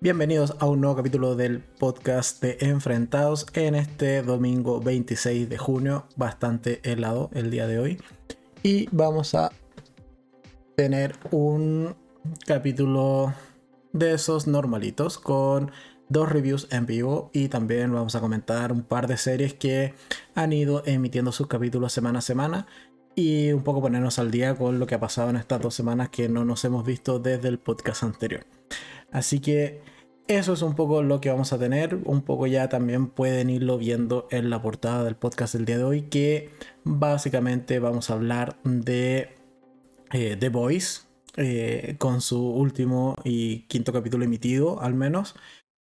Bienvenidos a un nuevo capítulo del podcast de Enfrentados en este domingo 26 de junio, bastante helado el día de hoy. Y vamos a tener un capítulo de esos normalitos con dos reviews en vivo y también vamos a comentar un par de series que han ido emitiendo sus capítulos semana a semana y un poco ponernos al día con lo que ha pasado en estas dos semanas que no nos hemos visto desde el podcast anterior. Así que eso es un poco lo que vamos a tener. Un poco ya también pueden irlo viendo en la portada del podcast del día de hoy, que básicamente vamos a hablar de eh, The Voice, eh, con su último y quinto capítulo emitido, al menos,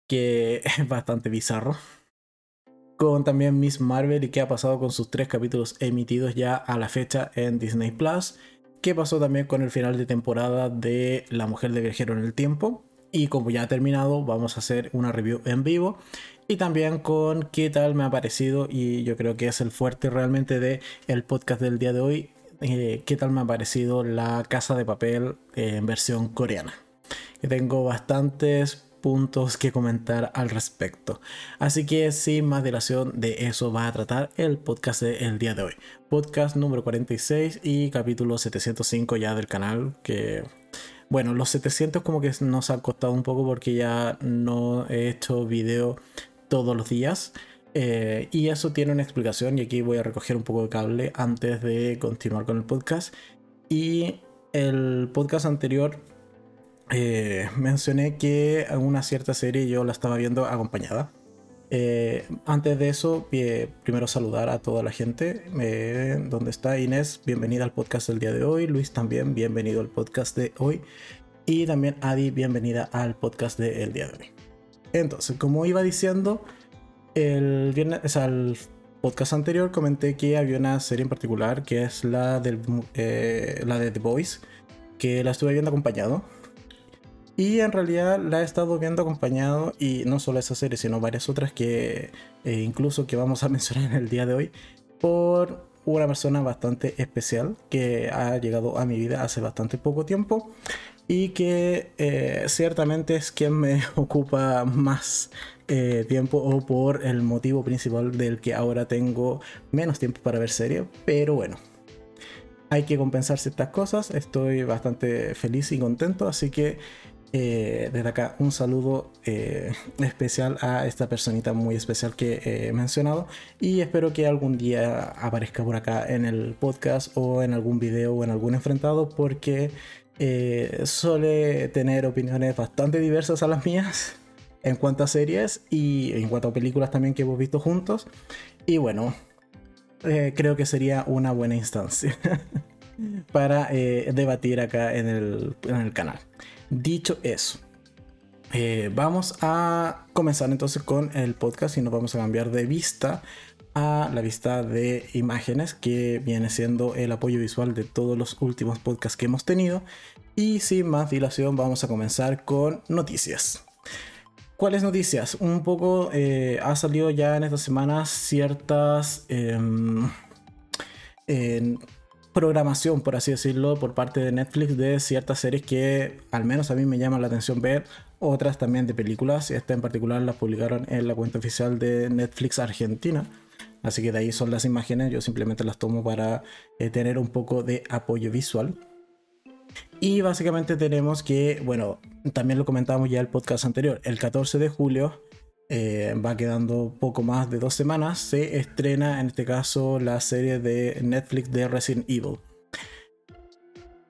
que es bastante bizarro. Con también Miss Marvel y qué ha pasado con sus tres capítulos emitidos ya a la fecha en Disney Plus. ¿Qué pasó también con el final de temporada de La Mujer de Viajero en el Tiempo? Y como ya ha terminado, vamos a hacer una review en vivo. Y también con qué tal me ha parecido, y yo creo que es el fuerte realmente de el podcast del día de hoy, eh, qué tal me ha parecido la casa de papel en versión coreana. Que tengo bastantes puntos que comentar al respecto. Así que sin más dilación de eso va a tratar el podcast del día de hoy. Podcast número 46 y capítulo 705 ya del canal que bueno, los 700 como que nos ha costado un poco porque ya no he hecho video todos los días. Eh, y eso tiene una explicación y aquí voy a recoger un poco de cable antes de continuar con el podcast. Y el podcast anterior eh, mencioné que una cierta serie yo la estaba viendo acompañada. Eh, antes de eso, primero saludar a toda la gente. Eh, ¿Dónde está Inés? Bienvenida al podcast del día de hoy. Luis también, bienvenido al podcast de hoy. Y también Adi, bienvenida al podcast del día de hoy. Entonces, como iba diciendo, el viernes, al podcast anterior comenté que había una serie en particular que es la, del, eh, la de The Boys, que la estuve viendo acompañado y en realidad la he estado viendo acompañado, y no solo esa serie, sino varias otras que eh, incluso que vamos a mencionar en el día de hoy, por una persona bastante especial que ha llegado a mi vida hace bastante poco tiempo y que eh, ciertamente es quien me ocupa más eh, tiempo o por el motivo principal del que ahora tengo menos tiempo para ver serie, pero bueno. Hay que compensar ciertas cosas, estoy bastante feliz y contento, así que eh, desde acá un saludo eh, especial a esta personita muy especial que he mencionado y espero que algún día aparezca por acá en el podcast o en algún video o en algún enfrentado porque eh, suele tener opiniones bastante diversas a las mías en cuanto a series y en cuanto a películas también que hemos visto juntos y bueno creo que sería una buena instancia para debatir acá en el, en el canal. Dicho eso, eh, vamos a comenzar entonces con el podcast y nos vamos a cambiar de vista a la vista de imágenes que viene siendo el apoyo visual de todos los últimos podcasts que hemos tenido. Y sin más dilación vamos a comenzar con noticias. ¿Cuáles noticias? Un poco eh, ha salido ya en estas semanas ciertas... Em, programación, por así decirlo, por parte de Netflix de ciertas series que al menos a mí me llaman la atención ver, otras también de películas, esta en particular las publicaron en la cuenta oficial de Netflix Argentina. Así que de ahí son las imágenes, yo simplemente las tomo para eh, tener un poco de apoyo visual. Y básicamente tenemos que, bueno, también lo comentamos ya el podcast anterior, el 14 de julio eh, va quedando poco más de dos semanas, se estrena en este caso la serie de Netflix de Resident Evil.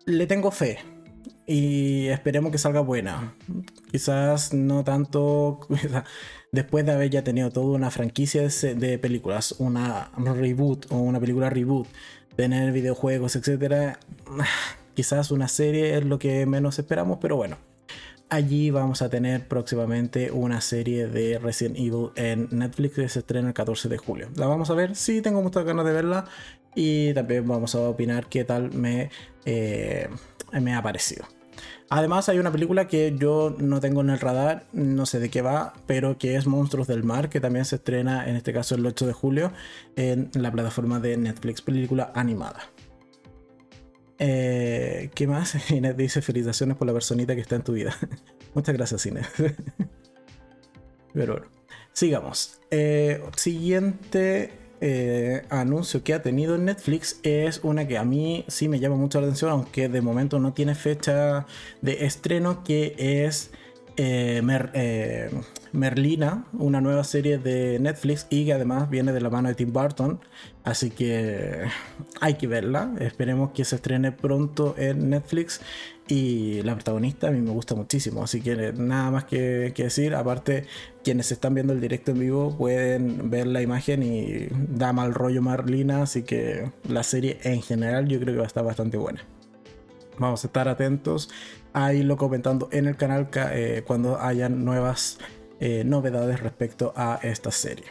Le tengo fe y esperemos que salga buena. Quizás no tanto después de haber ya tenido toda una franquicia de, películas, una reboot o una película reboot, tener videojuegos, etc. Quizás una serie es lo que menos esperamos, pero bueno Allí vamos a tener próximamente una serie de Resident Evil en Netflix que se estrena el 14 de julio. La vamos a ver, sí tengo muchas ganas de verla y también vamos a opinar qué tal me, eh, me ha parecido. Además hay una película que yo no tengo en el radar, no sé de qué va, pero que es Monstruos del Mar, que también se estrena en este caso el 8 de julio en la plataforma de Netflix, película animada. Eh, ¿Qué más? Inés dice felicitaciones por la personita que está en tu vida. Muchas gracias, Inés. Pero bueno, sigamos. Eh, siguiente eh, anuncio que ha tenido Netflix es una que a mí sí me llama mucho la atención, aunque de momento no tiene fecha de estreno, que es eh, eh, Merlina, una nueva serie de Netflix y que además viene de la mano de Tim Burton. Así que hay que verla. Esperemos que se estrene pronto en Netflix. Y la protagonista a mí me gusta muchísimo. Así que nada más que, decir. Aparte, quienes están viendo el directo en vivo pueden ver la imagen y da mal rollo Merlina. Así que la serie en general yo creo que va a estar bastante buena. Vamos a estar atentos a irlo comentando en el canal eh, cuando hayan nuevas eh, novedades respecto a esta serie.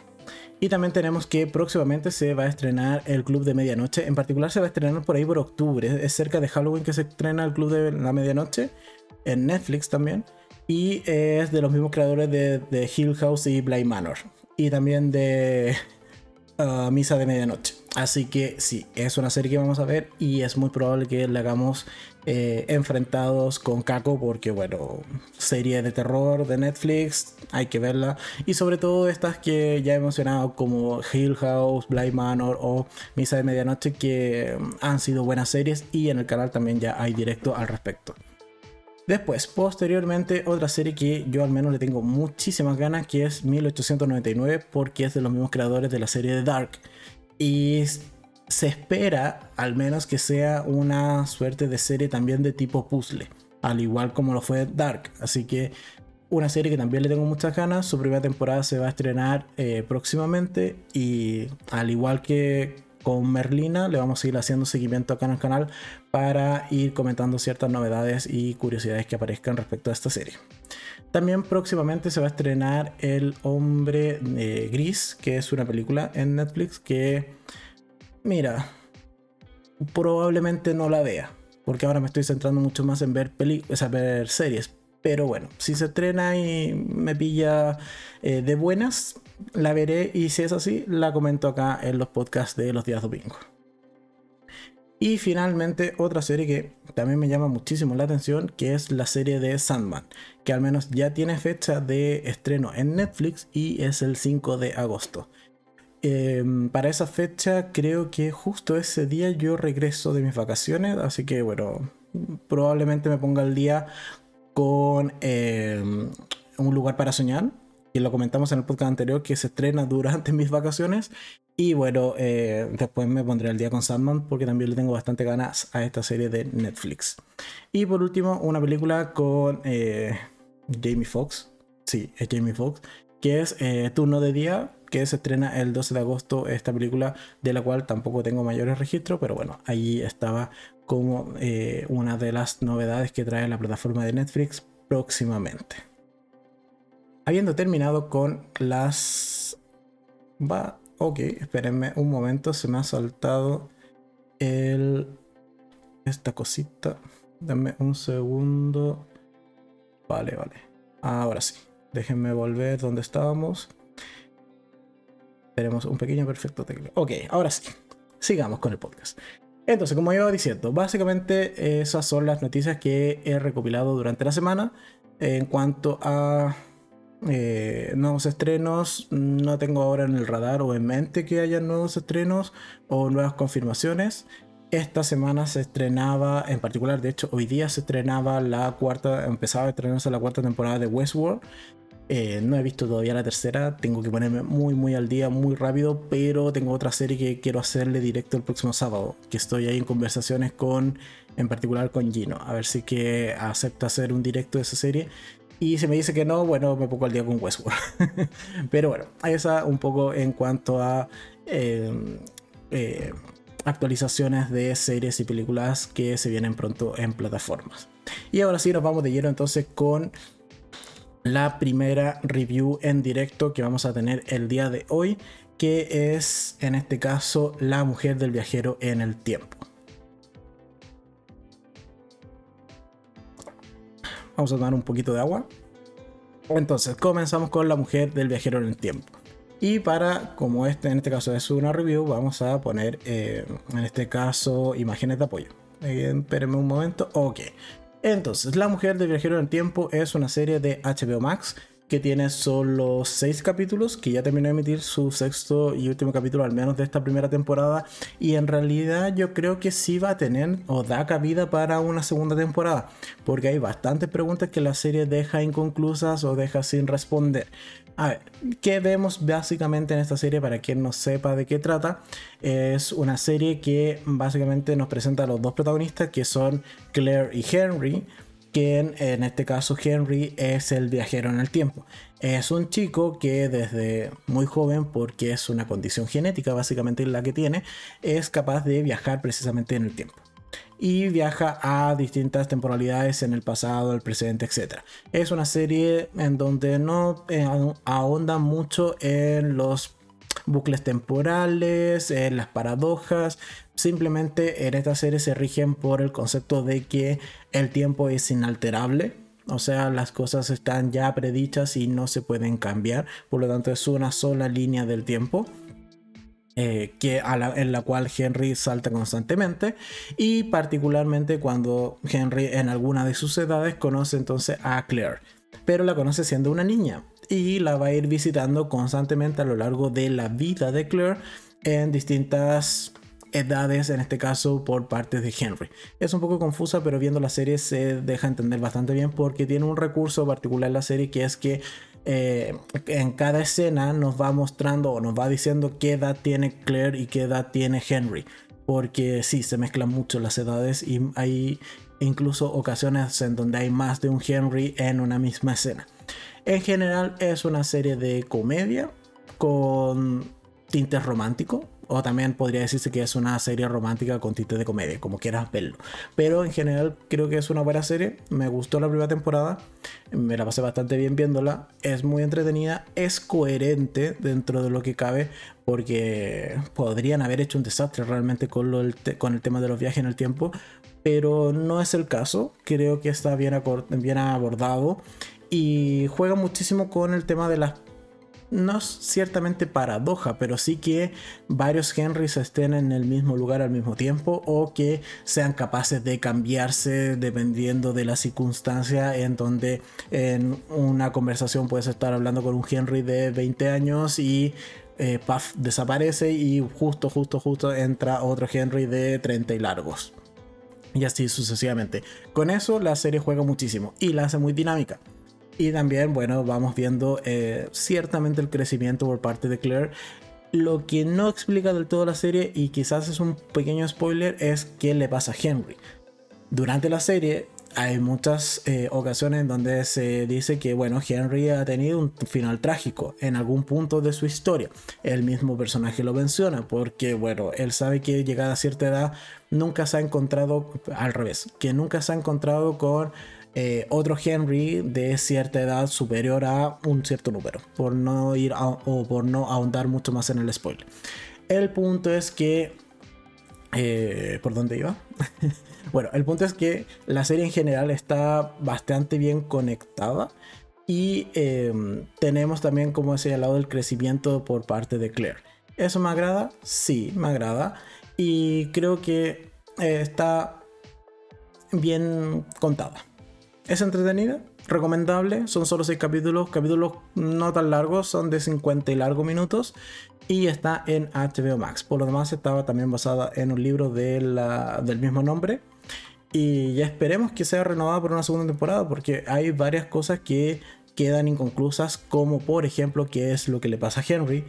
Y también tenemos que próximamente se va a estrenar el Club de Medianoche. En particular se va a estrenar por ahí por octubre. Es cerca de Halloween que se estrena el Club de la Medianoche. En Netflix también. Y es de los mismos creadores de, Hill House y Bly Manor. Y también de uh, Misa de Medianoche. Así que sí, es una serie que vamos a ver. Y es muy probable que la hagamos eh, enfrentados con Kako porque bueno, serie de terror de Netflix, hay que verla. Y sobre todo estas que ya he mencionado como Hill House, Blind Manor o Misa de Medianoche que han sido buenas series y en el canal también ya hay directo al respecto. Después, posteriormente, otra serie que yo al menos le tengo muchísimas ganas, que es 1899, porque es de los mismos creadores de la serie de Dark. Y se espera al menos que sea una suerte de serie también de tipo puzzle, al igual como lo fue Dark. Así que una serie que también le tengo muchas ganas. Su primera temporada se va a estrenar eh, próximamente y al igual que con Merlina le vamos a ir haciendo seguimiento acá en el canal para ir comentando ciertas novedades y curiosidades que aparezcan respecto a esta serie. También próximamente se va a estrenar El Hombre eh, Gris, que es una película en Netflix que mira, probablemente no la vea, porque ahora me estoy centrando mucho más en ver, películas, ver series. Pero bueno, si se estrena y me pilla eh, de buenas, la veré y si es así, la comento acá en los podcasts de los días domingos. Y finalmente otra serie que también me llama muchísimo la atención, que es la serie de Sandman, que al menos ya tiene fecha de estreno en Netflix y es el 5 de agosto. Em, para esa fecha creo que justo ese día yo regreso de mis vacaciones, así que bueno, probablemente me ponga al día con em, un lugar para soñar, que lo comentamos en el podcast anterior, que se estrena durante mis vacaciones. Y bueno, eh, después me pondré al día con Sandman porque también le tengo bastante ganas a esta serie de Netflix. Y por último, una película con eh, Jamie Foxx. Sí, es Jamie Foxx. Que es eh, Turno de Día, que se estrena el 12 de agosto esta película de la cual tampoco tengo mayores registros, pero bueno, ahí estaba como eh, una de las novedades que trae la plataforma de Netflix próximamente. Habiendo terminado con las... Va, ok, espérenme un momento, se me ha saltado el... esta cosita. Dame un segundo. Vale, vale. Ahora sí. Déjenme volver donde estábamos. Tenemos un pequeño perfecto técnico. Ok, ahora sí. Sigamos con el podcast. Entonces, como iba diciendo, básicamente esas son las noticias que he recopilado durante la semana. En cuanto a eh, nuevos estrenos, no tengo ahora en el radar o en mente que haya nuevos estrenos o nuevas confirmaciones. Esta semana se estrenaba, en particular, de hecho, hoy día se estrenaba la cuarta, empezaba a estrenarse la cuarta temporada de Westworld. Eh, no he visto todavía la tercera, tengo que ponerme muy muy al día, muy rápido, pero tengo otra serie que quiero hacerle directo el próximo sábado, que estoy ahí en conversaciones con, en particular con Gino, a ver si que acepta hacer un directo de esa serie. Y si me dice que no, bueno, me pongo al día con Westworld. pero bueno, esa un poco en cuanto a em, eh, actualizaciones de series y películas que se vienen pronto en plataformas. Y ahora sí nos vamos de lleno entonces con la primera review en directo que vamos a tener el día de hoy, que es en este caso La mujer del viajero en el tiempo. Vamos a tomar un poquito de agua. Entonces, comenzamos con La mujer del viajero en el tiempo. Y para, como este en este caso es una review, vamos a poner eh, en este caso imágenes de apoyo. Eh, espérenme un momento. Ok. Entonces, La Mujer del Viajero en el Tiempo es una serie de HBO Max que tiene solo seis capítulos, que ya terminó de emitir su sexto y último capítulo, al menos de esta primera temporada. Y en realidad yo creo que sí va a tener o da cabida para una segunda temporada, porque hay bastantes preguntas que la serie deja inconclusas o deja sin responder. A ver, ¿qué vemos básicamente en esta serie para quien no sepa de qué trata? Es una serie que básicamente nos presenta a los dos protagonistas que son Claire y Henry quien en este caso Henry es el viajero en el tiempo. Es un chico que desde muy joven, porque es una condición genética básicamente la que tiene, es capaz de viajar precisamente en el tiempo. Y viaja a distintas temporalidades en el pasado, el presente, etc. Es una serie en donde no eh, ahonda mucho en los bucles temporales, en las paradojas, Simplemente en esta serie se rigen por el concepto de que el tiempo es inalterable. O sea, las cosas están ya predichas y no se pueden cambiar. Por lo tanto, es una sola línea del tiempo. Eh, que en la cual Henry salta constantemente y particularmente cuando Henry en alguna de sus edades conoce entonces a Claire, pero la conoce siendo una niña y la va a ir visitando constantemente a lo largo de la vida de Claire en distintas edades, en este caso por parte de Henry. Es un poco confusa, pero viendo la serie se deja entender bastante bien porque tiene un recurso particular en la serie que es que eh, en cada escena nos va mostrando o nos va diciendo qué edad tiene Claire y qué edad tiene Henry. Porque sí, se mezclan mucho las edades y hay incluso ocasiones en donde hay más de un Henry en una misma escena. En general es una serie de comedia con tintes románticos o también podría decirse que es una serie romántica con tintes de comedia, como quieras verlo. Pero en general creo que es una buena serie. Me gustó la primera temporada. Me la pasé bastante bien viéndola. Es muy entretenida. Es coherente dentro de lo que cabe. Porque podrían haber hecho un desastre realmente con, el, con el tema de los viajes en el tiempo. Pero no es el caso. Creo que está bien, bien abordado. Y juega muchísimo con el tema de las no es ciertamente paradoja, pero sí que varios Henrys estén en el mismo lugar al mismo tiempo o que sean capaces de cambiarse dependiendo de la circunstancia en donde en una conversación puedes estar hablando con un Henry de 20 años y eh, puff, desaparece y justo, justo, justo entra otro Henry de 30 y largos. Y así sucesivamente. Con eso la serie juega muchísimo y la hace muy dinámica. Y también, bueno, vamos viendo eh, ciertamente el crecimiento por parte de Claire. Lo que no explica del todo la serie, y quizás es un pequeño spoiler, es qué le pasa a Henry. Durante la serie hay muchas eh, ocasiones en donde se dice que, bueno, Henry ha tenido un final trágico en algún punto de su historia. El mismo personaje lo menciona porque, bueno, él sabe que llegada a cierta edad nunca se ha encontrado, al revés, que nunca se ha encontrado con eh, otro Henry de cierta edad superior a un cierto número, por no ir o por no ahondar mucho más en el spoiler. El punto es que... Eh, ¿Por dónde iba? bueno, el punto es que la serie en general está bastante bien conectada y em, tenemos también como ese lado del crecimiento por parte de Claire. ¿Eso me agrada? Sí, me agrada. Y creo que eh, está bien contada. Es entretenida, recomendable, son solo 6 capítulos, capítulos no tan largos, son de 50 y largos minutos y está en HBO Max. Por lo demás estaba también basada en un libro de del mismo nombre y ya esperemos que sea renovada por una segunda temporada porque hay varias cosas que quedan inconclusas como por ejemplo qué es lo que le pasa a Henry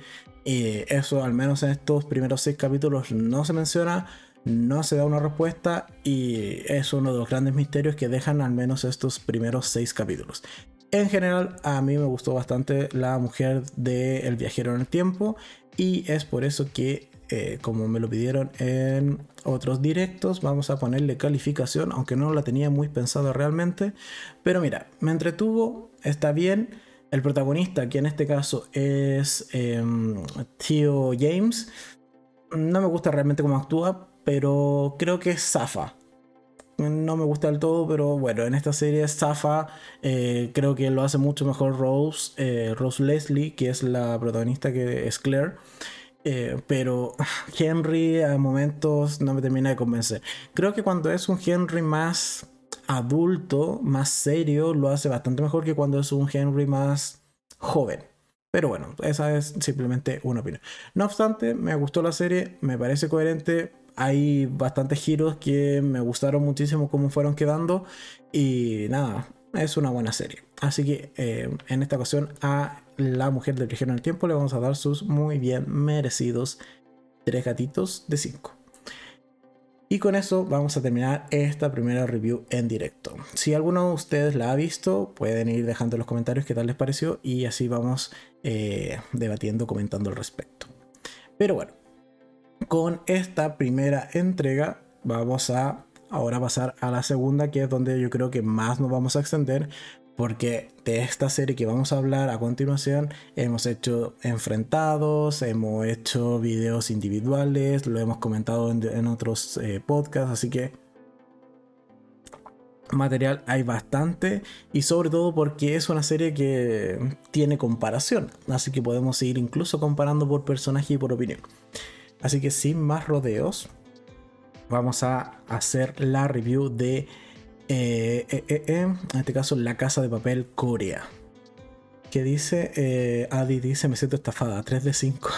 y eso al menos en estos primeros 6 capítulos no se menciona no se da una respuesta y es uno de los grandes misterios que dejan al menos estos primeros seis capítulos. En general, a mí me gustó bastante la mujer de El viajero en el tiempo y es por eso que, eh, como me lo pidieron en otros directos, vamos a ponerle calificación, aunque no la tenía muy pensado realmente. Pero mira, me entretuvo, está bien. El protagonista, que en este caso es em, Theo James, no me gusta realmente cómo actúa, pero creo que es Zafa. No me gusta del todo, pero bueno, en esta serie Zafa eh, creo que lo hace mucho mejor Rose, eh, Rose Leslie, que es la protagonista que es Claire. Eh, pero Henry a momentos no me termina de convencer. Creo que cuando es un Henry más adulto, más serio, lo hace bastante mejor que cuando es un Henry más joven. Pero bueno, esa es simplemente una opinión. No obstante, me gustó la serie, me parece coherente. Hay bastantes giros que me gustaron muchísimo cómo fueron quedando. Y nada, es una buena serie. Así que eh, en esta ocasión a La Mujer del Viajero en el Tiempo le vamos a dar sus muy bien merecidos tres gatitos de 5. Y con eso vamos a terminar esta primera review en directo. Si alguno de ustedes la ha visto, pueden ir dejando en los comentarios qué tal les pareció y así vamos eh, debatiendo, comentando al respecto. Pero bueno, con esta primera entrega vamos a ahora pasar a la segunda, que es donde yo creo que más nos vamos a extender, porque de esta serie que vamos a hablar a continuación hemos hecho enfrentados, hemos hecho videos individuales, lo hemos comentado en, otros eh, podcasts, así que material hay bastante y sobre todo porque es una serie que tiene comparación, así que podemos seguir incluso comparando por personaje y por opinión. Así que sin más rodeos, vamos a hacer la review de eh, eh, eh, en este caso La Casa de Papel Corea. Que dice, Adi dice, me siento estafada, 3 de 5.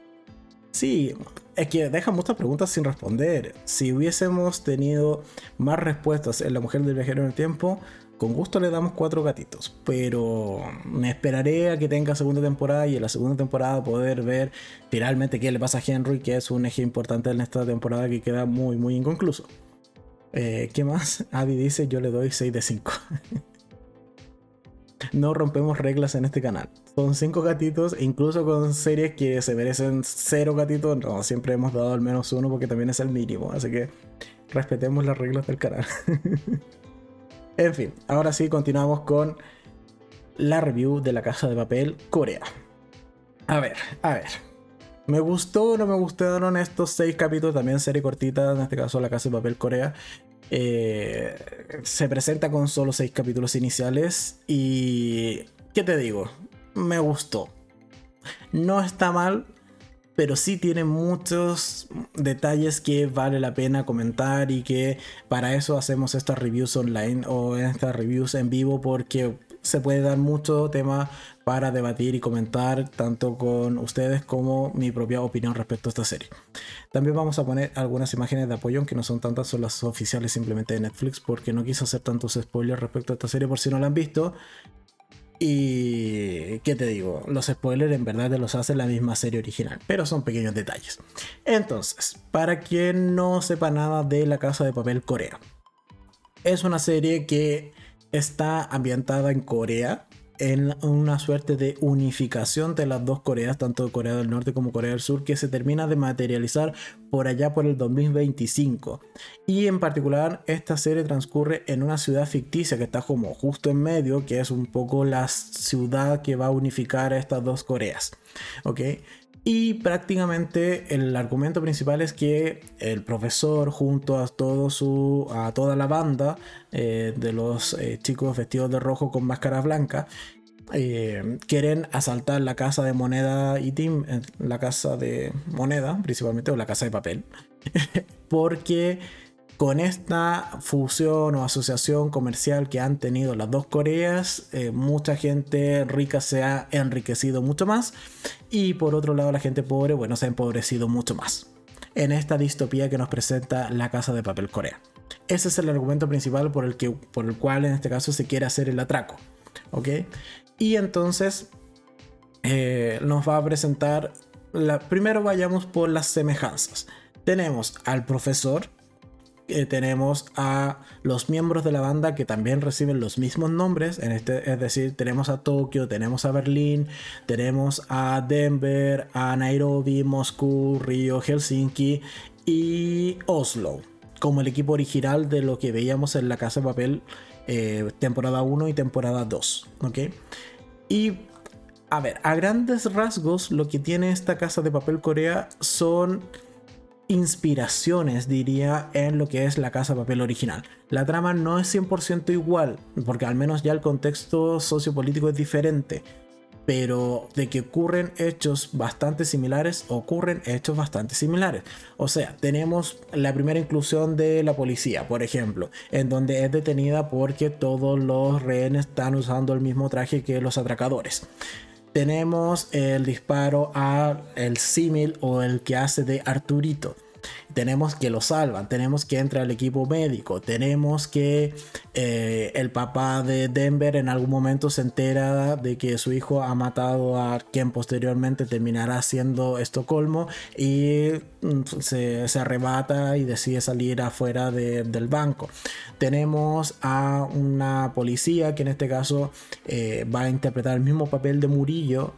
sí, es que deja muchas preguntas sin responder. Si hubiésemos tenido más respuestas en La Mujer del Viajero en el Tiempo, con gusto le damos cuatro gatitos, pero me esperaré a que tenga segunda temporada y en la segunda temporada poder ver finalmente qué le pasa a Henry, que es un eje importante en esta temporada que queda muy, muy inconcluso. Eh, ¿Qué más? Adi dice, yo le doy 6 de 5. no rompemos reglas en este canal. Son 5 gatitos, incluso con series que se merecen 0 gatitos, no, siempre hemos dado al menos uno porque también es el mínimo. Así que respetemos las reglas del canal. en fin, ahora sí continuamos con la review de la casa de papel Corea. A ver, a ver. Me gustó o no me gustaron estos seis capítulos, también serie cortita, en este caso La Casa de Papel Corea. Eh, se presenta con solo seis capítulos iniciales y... ¿Qué te digo? Me gustó. No está mal, pero sí tiene muchos detalles que vale la pena comentar y que para eso hacemos estas reviews online o estas reviews en vivo porque se puede dar mucho tema para debatir y comentar tanto con ustedes como mi propia opinión respecto a esta serie. También vamos a poner algunas imágenes de apoyo, aunque no son tantas, son las oficiales simplemente de Netflix, porque no quise hacer tantos spoilers respecto a esta serie por si no la han visto. Y qué te digo, los spoilers en verdad te los hace la misma serie original, pero son pequeños detalles. Entonces, para quien no sepa nada de La Casa de Papel Corea, es una serie que está ambientada en Corea, en una suerte de unificación de las dos Coreas, tanto Corea del Norte como Corea del Sur, que se termina de materializar por allá por el 2025. Y en particular esta serie transcurre en una ciudad ficticia que está como justo en medio, que es un poco la ciudad que va a unificar a estas dos Coreas. ¿Ok? Y prácticamente el argumento principal es que el profesor junto a, todo su, a toda la banda eh, de los eh, chicos vestidos de rojo con máscaras blancas eh, quieren asaltar la casa de moneda y team, la casa de moneda principalmente o la casa de papel, porque con esta fusión o asociación comercial que han tenido las dos Coreas, eh, mucha gente rica se ha enriquecido mucho más y por otro lado la gente pobre, bueno, se ha empobrecido mucho más. En esta distopía que nos presenta la Casa de Papel Corea. Ese es el argumento principal por el, que, por el cual en este caso se quiere hacer el atraco. ¿Ok? Y entonces eh, nos va a presentar... La, primero vayamos por las semejanzas. Tenemos al profesor, tenemos a los miembros de la banda que también reciben los mismos nombres, este, es decir, tenemos a Tokio, tenemos a Berlín, tenemos a Denver, a Nairobi, Moscú, Río, Helsinki y Oslo, como el equipo original de lo que veíamos en la Casa de Papel eh, temporada 1 y temporada 2, ¿ok? Y a ver, a grandes rasgos lo que tiene esta Casa de Papel Corea son inspiraciones, diría, en lo que es la casa de papel original. La trama no es 100% igual, porque al menos ya el contexto sociopolítico es diferente, pero de que ocurren hechos bastante similares, ocurren hechos bastante similares. O sea, tenemos la primera inclusión de la policía, por ejemplo, en donde es detenida porque todos los rehenes están usando el mismo traje que los atracadores tenemos el disparo a el símil o el que hace de Arturito tenemos que lo salvan, tenemos que entra el equipo médico, tenemos que eh, el papá de Denver en algún momento se entera de que su hijo ha matado a quien posteriormente terminará siendo Estocolmo y mm, se, arrebata y decide salir afuera del banco. Tenemos a una policía que en este caso eh, va a interpretar el mismo papel de Murillo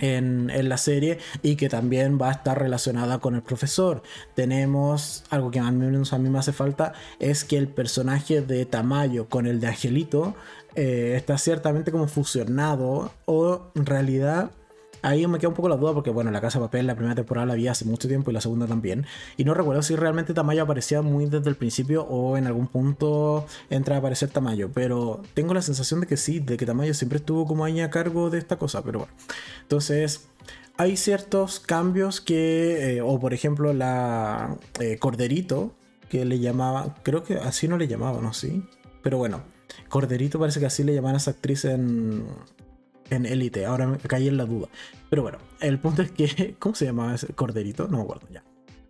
en, la serie y que también va a estar relacionada con el profesor. Tenemos algo que al menos a mí me hace falta, es que el personaje de Tamayo con el de Angelito eh, está ciertamente como fusionado o en realidad ahí me queda un poco la duda porque, bueno, La Casa de Papel, la primera temporada la vi hace mucho tiempo y la segunda también. Y no recuerdo si realmente Tamayo aparecía muy desde el principio o en algún punto entra a aparecer Tamayo. Pero tengo la sensación de que sí, de que Tamayo siempre estuvo como ahí a cargo de esta cosa. Pero bueno, entonces hay ciertos cambios que, eh, o por ejemplo, la eh, Corderito, que le llamaba, creo que así no le llamaban, ¿no? Sí. Pero bueno, Corderito parece que así le llamaban a esa actriz en en Elite. Ahora me caí en la duda. Pero bueno, el punto es que. ¿Cómo se llamaba ese corderito? No me acuerdo ya.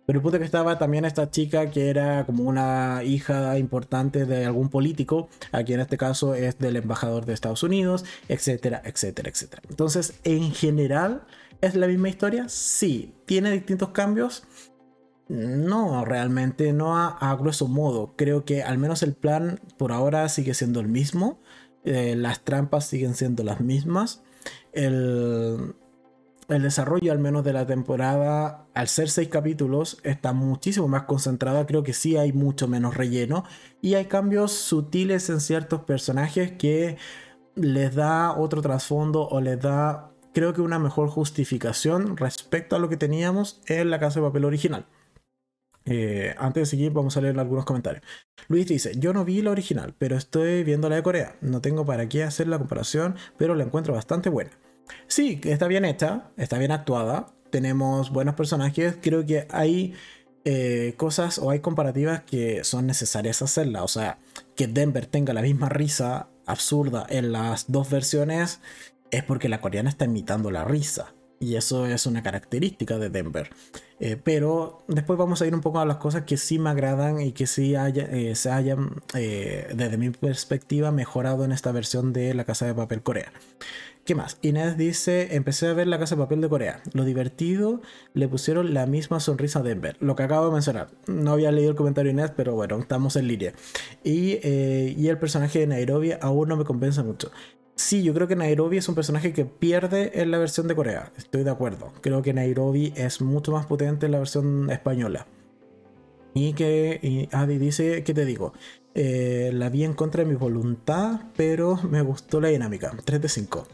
Pero el punto es que estaba también esta chica que era como una hija importante de algún político, aquí en este caso es del embajador de Estados Unidos, etcétera, etcétera, etcétera. Entonces, en general, ¿es la misma historia? Sí. ¿Tiene distintos cambios? No, realmente no a, a grueso modo. Creo que al menos el plan por ahora sigue siendo el mismo. Eh, las trampas siguen siendo las mismas. El, el, desarrollo, al menos de la temporada, al ser seis capítulos, está muchísimo más concentrada. Creo que sí hay mucho menos relleno. Y hay cambios sutiles en ciertos personajes que les da otro trasfondo o les da, creo que una mejor justificación respecto a lo que teníamos en la casa de papel original. Eh, antes de seguir, vamos a leer algunos comentarios. Luis dice: Yo no vi la original, pero estoy viendo la de Corea. No tengo para qué hacer la comparación, pero la encuentro bastante buena. Sí, está bien hecha, está bien actuada. Tenemos buenos personajes. Creo que hay eh, cosas o hay comparativas que son necesarias hacerla. O sea, que Denver tenga la misma risa absurda en las dos versiones es porque la coreana está imitando la risa. Y eso es una característica de Denver. Eh, pero después vamos a ir un poco a las cosas que sí me agradan y que sí eh, se hayan, eh, desde mi perspectiva, mejorado en esta versión de La Casa de Papel Corea. ¿Qué más? Inés dice, empecé a ver La Casa de Papel de Corea. Lo divertido, le pusieron la misma sonrisa a Denver. Lo que acabo de mencionar. No había leído el comentario Inés, pero bueno, estamos en línea. Y, y el personaje de Nairobi aún no me convence mucho. Sí, yo creo que Nairobi es un personaje que pierde en la versión de Corea. Estoy de acuerdo. Creo que Nairobi es mucho más potente en la versión española. Y que Adi dice, ¿qué te digo? Eh, la vi en contra de mi voluntad, pero me gustó la dinámica. 3 de 5.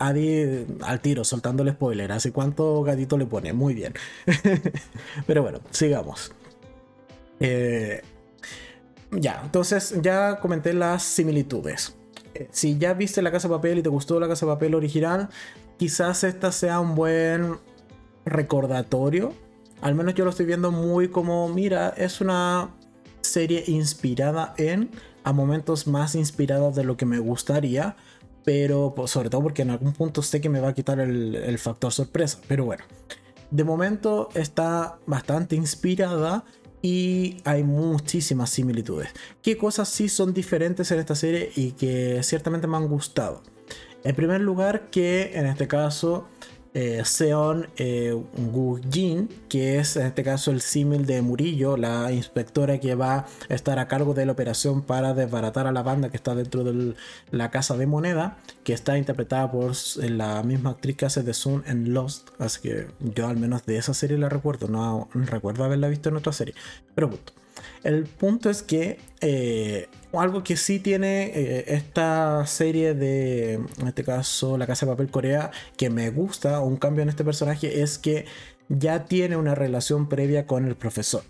Adi al tiro, soltando el spoiler. ¿Hace cuánto gatito le pone? Muy bien. pero bueno, sigamos. Eh, ya, entonces ya comenté las similitudes si ya viste La Casa de Papel y te gustó La Casa de Papel original, quizás esta sea un buen recordatorio. Al menos yo lo estoy viendo muy como, mira, es una serie inspirada en, a momentos más inspirados de lo que me gustaría, pero pues, sobre todo porque en algún punto sé que me va a quitar el, el factor sorpresa. Pero bueno, de momento está bastante inspirada y hay muchísimas similitudes. ¿Qué cosas sí son diferentes en esta serie y que ciertamente me han gustado? En primer lugar, que en este caso eh, Seon eh, Jin, que es en este caso el símil de Murillo, la inspectora que va a estar a cargo de la operación para desbaratar a la banda que está dentro de la casa de moneda, que está interpretada por la misma actriz que hace de Sun en Lost, así que yo al menos de esa serie la recuerdo, no recuerdo haberla visto en otra serie, pero punto. El punto es que eh, algo que sí tiene eh, esta serie de, en este caso, La Casa de Papel Corea, que me gusta, un cambio en este personaje, es que ya tiene una relación previa con el profesor.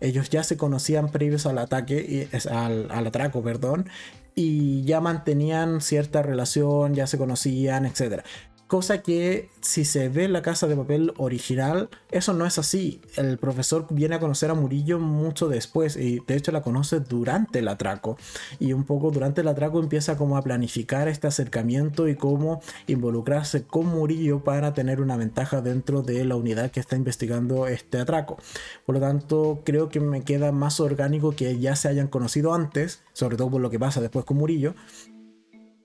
Ellos ya se conocían previos al ataque, al, al atraco, perdón, y ya mantenían cierta relación, ya se conocían, etc. Cosa que si se ve la casa de papel original, eso no es así. El profesor viene a conocer a Murillo mucho después y de hecho la conoce durante el atraco. Y un poco durante el atraco empieza como a planificar este acercamiento y cómo involucrarse con Murillo para tener una ventaja dentro de la unidad que está investigando este atraco. Por lo tanto, creo que me queda más orgánico que ya se hayan conocido antes, sobre todo por lo que pasa después con Murillo,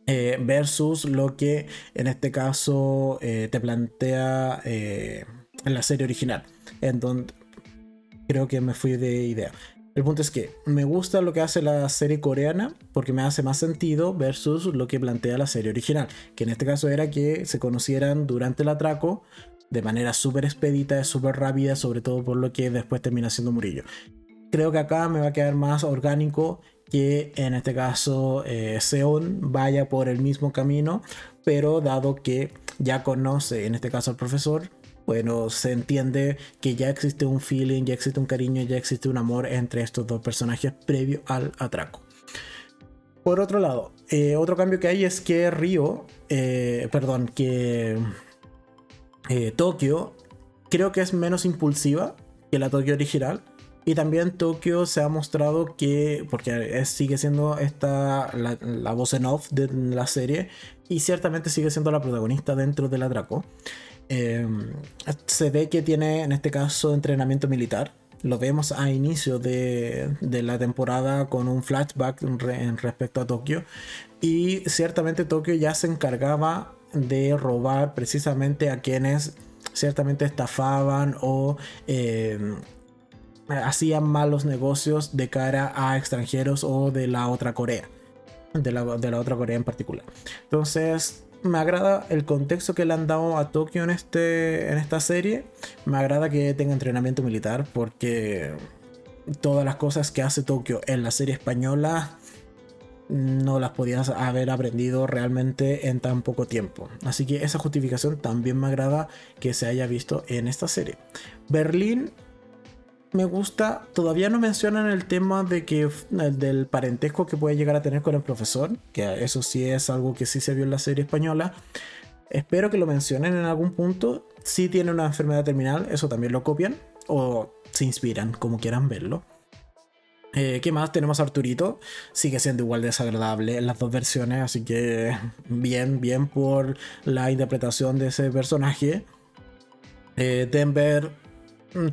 eh, versus lo que en este caso eh, te plantea eh, la serie original. En donde creo que me fui de idea. El punto es que me gusta lo que hace la serie coreana porque me hace más sentido versus lo que plantea la serie original, que en este caso era que se conocieran durante el atraco de manera súper expedita, súper rápida, sobre todo por lo que después termina siendo Murillo. Creo que acá me va a quedar más orgánico que en este caso eh, Seon vaya por el mismo camino, pero dado que ya conoce en este caso al profesor, bueno, se entiende que ya existe un feeling, ya existe un cariño, ya existe un amor entre estos dos personajes previo al atraco. Por otro lado, eh, otro cambio que hay es que Río, eh, perdón, que Tokio creo que es menos impulsiva que la Tokio original y también Tokio se ha mostrado que, porque sigue siendo esta, la, voz en off de la serie, y ciertamente sigue siendo la protagonista dentro del atraco. Eh, se ve que tiene en este caso entrenamiento militar. Lo vemos a inicio de, de la temporada con un flashback en respecto a Tokio. Y ciertamente Tokio ya se encargaba de robar precisamente a quienes ciertamente estafaban o eh, hacían malos negocios de cara a extranjeros o de la otra Corea. De la, de la otra Corea en particular. Entonces, me agrada el contexto que le han dado a Tokio en, este, en esta serie. Me agrada que tenga entrenamiento militar porque todas las cosas que hace Tokio en la serie española no las podías haber aprendido realmente en tan poco tiempo. Así que esa justificación también me agrada que se haya visto en esta serie. Berlín me gusta, todavía no mencionan el tema de que del parentesco que puede llegar a tener con el profesor, que eso sí es algo que sí se vio en la serie española. Espero que lo mencionen en algún punto. Si tiene una enfermedad terminal, eso también lo copian o se inspiran, como quieran verlo. Eh, ¿Qué más? Tenemos a Arturito. Sigue siendo igual desagradable en las dos versiones, así que bien, bien por la interpretación de ese personaje. Eh, Denver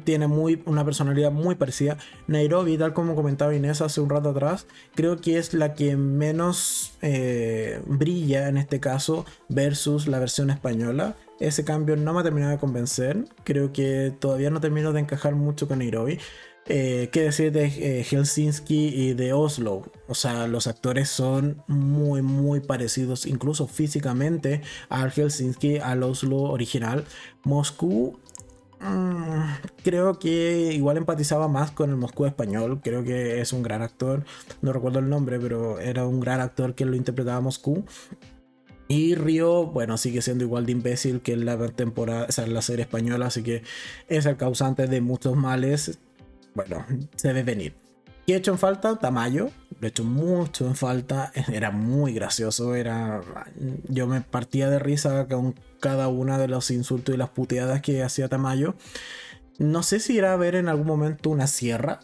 tiene muy, una personalidad muy parecida. Nairobi, tal como comentaba Inés hace un rato atrás, creo que es la que menos eh, brilla en este caso versus la versión española. Ese cambio no me ha terminado de convencer. Creo que todavía no termino de encajar mucho con Nairobi. Eh, ¿Qué decir de eh, Helsinki y de Oslo? O sea, los actores son muy, muy parecidos, incluso físicamente, al Helsinki, al Oslo original. Moscú Mm, creo que igual empatizaba más con el Moscú español. Creo que es un gran actor. No recuerdo el nombre, pero era un gran actor que lo interpretaba Moscú. Y Río, bueno, sigue siendo igual de imbécil que en la temporada, o sea, en la serie española, así que es el causante de muchos males. Bueno, se debe venir. ¿Qué he hecho en falta? Tamayo. Lo he hecho mucho en falta. Era muy gracioso. Era. Yo me partía de risa con cada una de los insultos y las puteadas que hacía Tamayo. No sé si irá a ver en algún momento una sierra.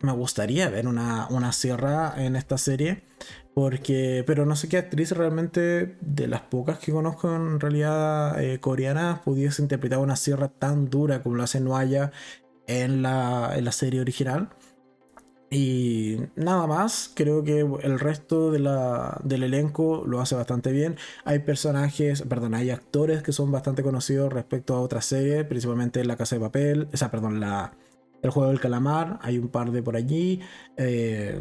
Me gustaría ver una, una sierra en esta serie. Porque. Pero no sé qué actriz realmente. De las pocas que conozco en realidad eh, coreanas. Pudiese interpretar una sierra tan dura como la hace Noaya en la, en la serie original. Y nada más, creo que el resto de la, del elenco lo hace bastante bien. Hay personajes, perdón, hay actores que son bastante conocidos respecto a otras series, principalmente La Casa de Papel, esa, perdón, la, El Juego del Calamar, hay un par de por allí. Eh,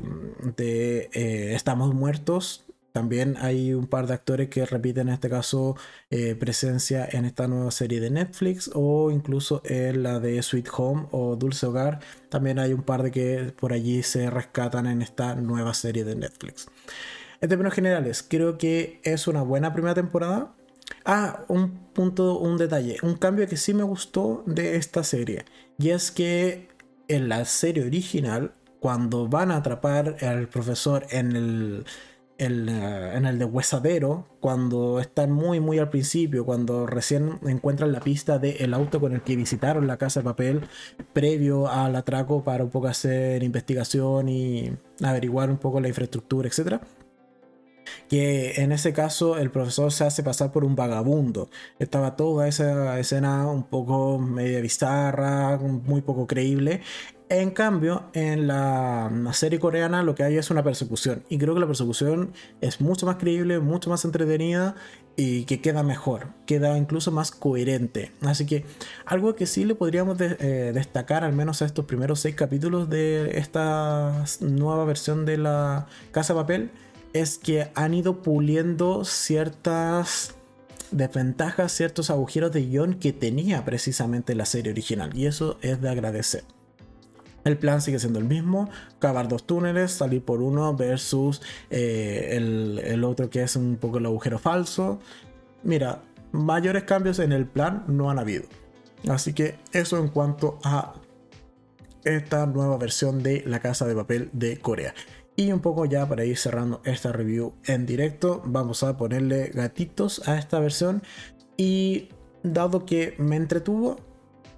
de eh, Estamos Muertos, también hay un par de actores que repiten en este caso eh, presencia en esta nueva serie de Netflix o incluso en la de Sweet Home o Dulce Hogar. También hay un par de que por allí se rescatan en esta nueva serie de Netflix. En términos generales, creo que es una buena primera temporada. Ah, un punto, un detalle, un cambio que sí me gustó de esta serie. Y es que en la serie original cuando van a atrapar al profesor en el, eh, en el deshuesadero, cuando están muy, muy al principio, cuando recién encuentran la pista del auto con el que visitaron la casa de papel previo al atraco para un poco hacer investigación y averiguar un poco la infraestructura, etc. Que en ese caso el profesor se hace pasar por un vagabundo. Estaba toda esa escena un poco media bizarra, muy poco creíble. En cambio, en la serie coreana lo que hay es una persecución. Y creo que la persecución es mucho más creíble, mucho más entretenida y que queda mejor, queda incluso más coherente. Así que algo que sí le podríamos eh, destacar, al menos a estos primeros seis capítulos de esta nueva versión de la Casa Papel, es que han ido puliendo ciertas desventajas, ciertos agujeros de guion que tenía precisamente la serie original. Y eso es de agradecer. El plan sigue siendo el mismo, cavar dos túneles, salir por uno versus eh, el, otro que es un poco el agujero falso. Mira, mayores cambios en el plan no han habido. Así que eso en cuanto a esta nueva versión de La Casa de Papel de Corea. Y un poco ya para ir cerrando esta review en directo, vamos a ponerle gatitos a esta versión. Y dado que me entretuvo,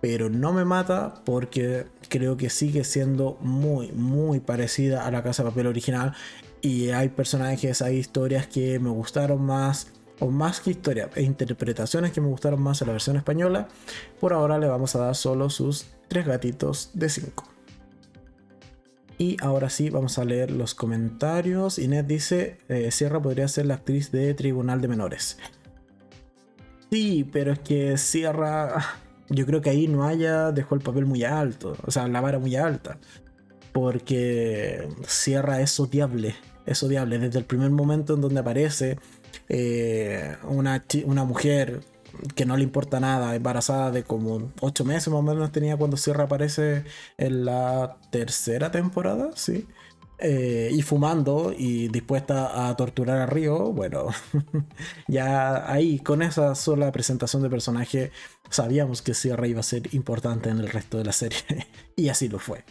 pero no me mata porque creo que sigue siendo muy, muy parecida a la Casa de Papel original. Y hay personajes, hay historias que me gustaron más, o más que historias, e interpretaciones que me gustaron más en la versión española. Por ahora le vamos a dar solo sus tres gatitos de 5. Y ahora sí, vamos a leer los comentarios. Inés dice, eh, Sierra podría ser la actriz de Tribunal de Menores. Sí, pero es que Sierra yo creo que ahí no haya dejó el papel muy alto, o sea, la vara muy alta, porque Sierra es odiable, es odiable desde el primer momento en donde aparece eh, una, una mujer que no le importa nada, embarazada de como 8 meses más o menos tenía cuando Sierra aparece en la tercera temporada, ¿sí? Eh, y fumando y dispuesta a torturar a Río, bueno, ya ahí con esa sola presentación de personaje sabíamos que Sierra iba a ser importante en el resto de la serie y así lo fue.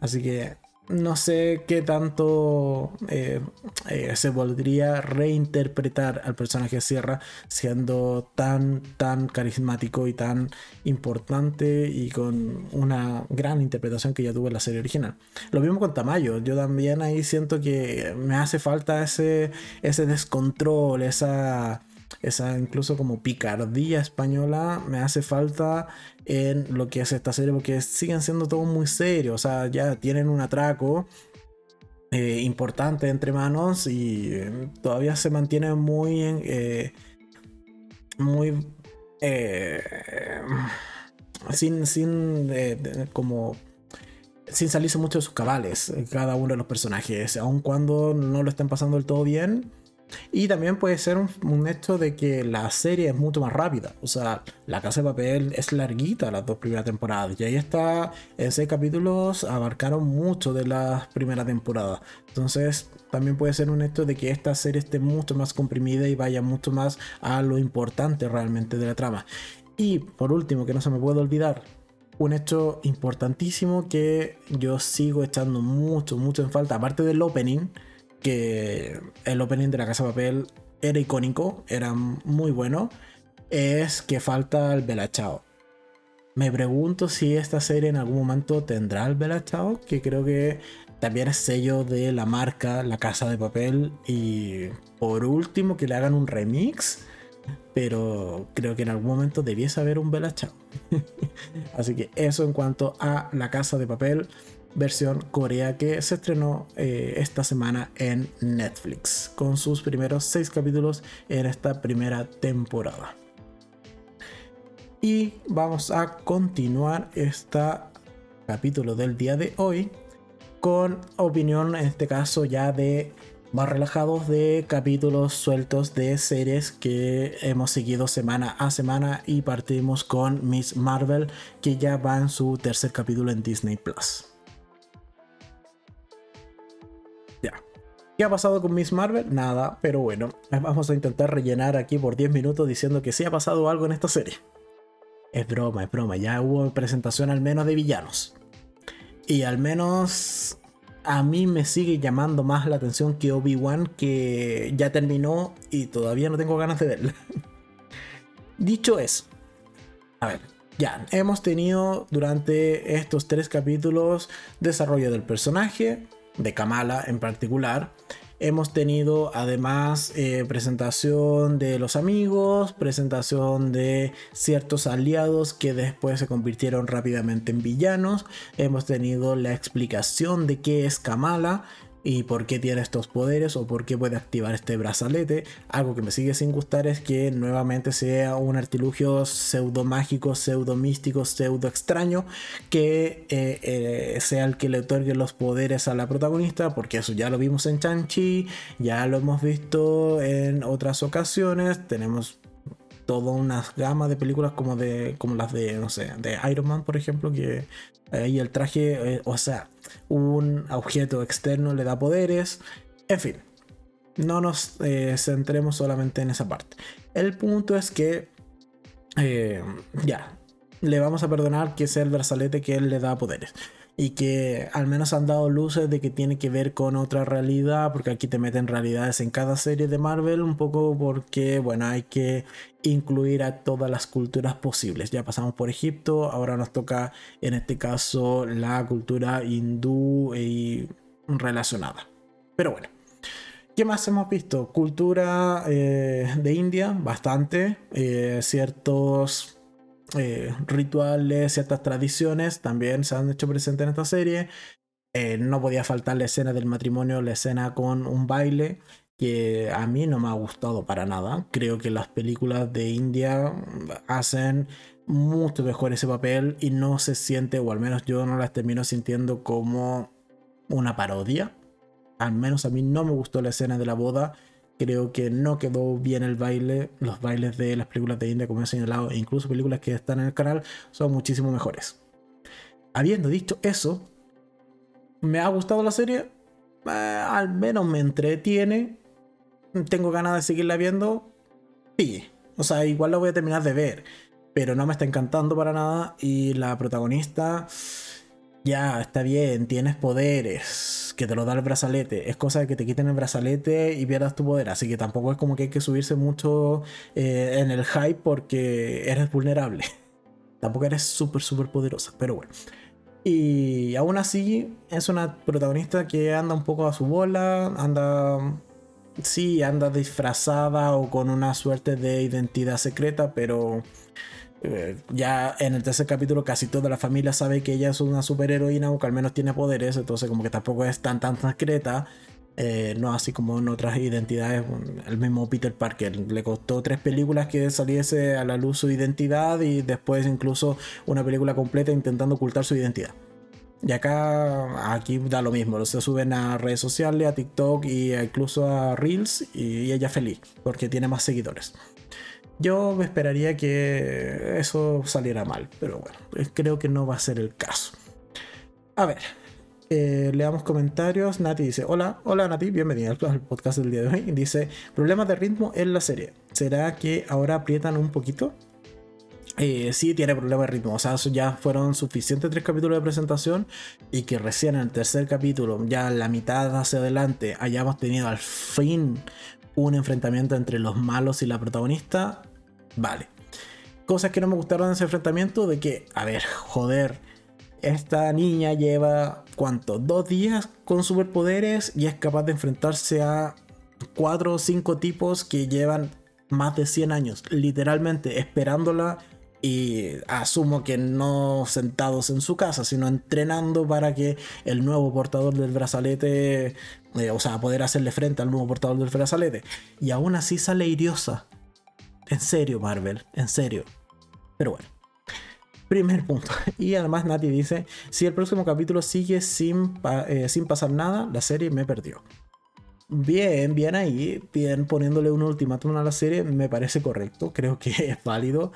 Así que no sé qué tanto eh, eh, se podría reinterpretar al personaje de Sierra siendo tan, tan carismático y tan importante y con una gran interpretación que ya tuvo en la serie original. Lo mismo con Tamayo, yo también ahí siento que me hace falta ese, ese descontrol, esa esa incluso como picardía española me hace falta en lo que es esta serie porque siguen siendo todos muy serios, o sea, ya tienen un atraco eh, importante entre manos y eh, todavía se mantiene muy eh, muy sin sin como sin salirse mucho de sus cabales cada uno de los personajes, aun cuando no lo estén pasando del todo bien y también puede ser un, hecho de que la serie es mucho más rápida. O sea, La Casa de Papel es larguita las dos primeras temporadas. Y ahí está, en seis capítulos abarcaron mucho de la primera temporada. Entonces, también puede ser un hecho de que esta serie esté mucho más comprimida y vaya mucho más a lo importante realmente de la trama. Y por último, que no se me puede olvidar, un hecho importantísimo que yo sigo echando mucho, mucho en falta, aparte del opening que el opening de la Casa de Papel era icónico, era muy bueno, es que falta el Bella Chao. Me pregunto si esta serie en algún momento tendrá el Bella Chao, que creo que también es sello de la marca La Casa de Papel. Y por último, que le hagan un remix. Pero creo que en algún momento debiese haber un Bella Chao. Así que eso en cuanto a La Casa de Papel versión Corea que se estrenó eh, esta semana en Netflix con sus primeros seis capítulos en esta primera temporada. Y vamos a continuar este capítulo del día de hoy con opinión en este caso ya de más relajados de capítulos sueltos de series que hemos seguido semana a semana y partimos con Miss Marvel que ya va en su tercer capítulo en Disney Plus. ¿Qué ha pasado con Miss Marvel? Nada, pero bueno, vamos a intentar rellenar aquí por 10 minutos diciendo que sí ha pasado algo en esta serie. Es broma, es broma, ya hubo presentación al menos de villanos. Y al menos a mí me sigue llamando más la atención que Obi-Wan, que ya terminó y todavía no tengo ganas de verla. Dicho eso, a ver, ya, hemos tenido durante estos tres capítulos desarrollo del personaje, de Kamala en particular. Hemos tenido además eh, presentación de los amigos, presentación de ciertos aliados que después se convirtieron rápidamente en villanos. Hemos tenido la explicación de qué es Kamala y por qué tiene estos poderes o por qué puede activar este brazalete. Algo que me sigue sin gustar es que nuevamente sea un artilugio pseudo mágico, pseudo místico, pseudo extraño que eh, eh, sea el que le otorgue los poderes a la protagonista, porque eso ya lo vimos en Chanchi, ya lo hemos visto en otras ocasiones. Tenemos toda una gama de películas como de como las de no sé de Iron Man por ejemplo que ahí el traje o sea un objeto externo le da poderes, en fin, no nos eh, centremos solamente en esa parte. El punto es que eh, ya, le vamos a perdonar que sea el brazalete que él le da poderes y que al menos han dado luces de que tiene que ver con otra realidad, porque aquí te meten realidades en cada serie de Marvel, un poco porque, bueno, hay que incluir a todas las culturas posibles. Ya pasamos por Egipto, ahora nos toca en este caso la cultura hindú y relacionada. Pero bueno. ¿Qué más hemos visto? Cultura eh, de India, bastante. Eh, ciertos eh, rituales, ciertas tradiciones también se han hecho presentes en esta serie. Eh, no podía faltar la escena del matrimonio, la escena con un baile que a mí no me ha gustado para nada. Creo que las películas de India hacen mucho mejor ese papel y no se siente, o al menos yo no las termino sintiendo como una parodia. Al menos a mí no me gustó la escena de la boda Creo que no quedó bien el baile. Los bailes de las películas de India, como he señalado, e incluso películas que están en el canal, son muchísimo mejores. Habiendo dicho eso, ¿me ha gustado la serie? Eh, al menos me entretiene. ¿Tengo ganas de seguirla viendo? Sí. O sea, igual la voy a terminar de ver. Pero no me está encantando para nada. Y la protagonista ya, está bien, tienes poderes, que te lo da el brazalete. Es cosa de que te quiten el brazalete y pierdas tu poder. Así que tampoco es como que hay que subirse mucho eh, en el hype porque eres vulnerable. tampoco eres súper, súper poderosa, pero bueno. Y aún así es una protagonista que anda un poco a su bola, anda... Sí, anda disfrazada o con una suerte de identidad secreta, pero eh, ya en el tercer capítulo casi toda la familia sabe que ella es una superheroína o que al menos tiene poderes, entonces como que tampoco es tan tan discreta. Eh, no así como en otras identidades, el mismo Peter Parker le costó tres películas que saliese a la luz su identidad y después incluso una película completa intentando ocultar su identidad. Y acá, aquí da lo mismo, se suben a redes sociales, a TikTok y incluso a Reels y ella feliz porque tiene más seguidores. Yo me esperaría que eso saliera mal, pero bueno, creo que no va a ser el caso. A ver, eh, leamos comentarios. Nati dice: Hola, hola Nati, bienvenida al podcast del día de hoy. Dice: Problemas de ritmo en la serie. ¿Será que ahora aprietan un poquito? Eh, sí tiene problemas de ritmo, o sea, ya fueron suficientes tres capítulos de presentación y que recién en el tercer capítulo, ya la mitad hacia adelante, hayamos tenido al fin un enfrentamiento entre los malos y la protagonista, vale. Cosas que no me gustaron de ese enfrentamiento, de que, a ver, joder, esta niña lleva, ¿cuánto? Dos días con superpoderes y es capaz de enfrentarse a cuatro o cinco tipos que llevan más de 100 años, literalmente esperándola y asumo que no sentados en su casa, sino entrenando para que el nuevo portador del brazalete, eh, o sea, poder hacerle frente al nuevo portador del brazalete. Y aún así sale iriosa. En serio, Marvel, en serio. Pero bueno. Primer punto. Y además Nati dice, si el próximo capítulo sigue sin, eh, sin pasar nada, la serie me perdió. Bien, bien ahí, bien poniéndole un ultimátum a la serie, me parece correcto, creo que es válido.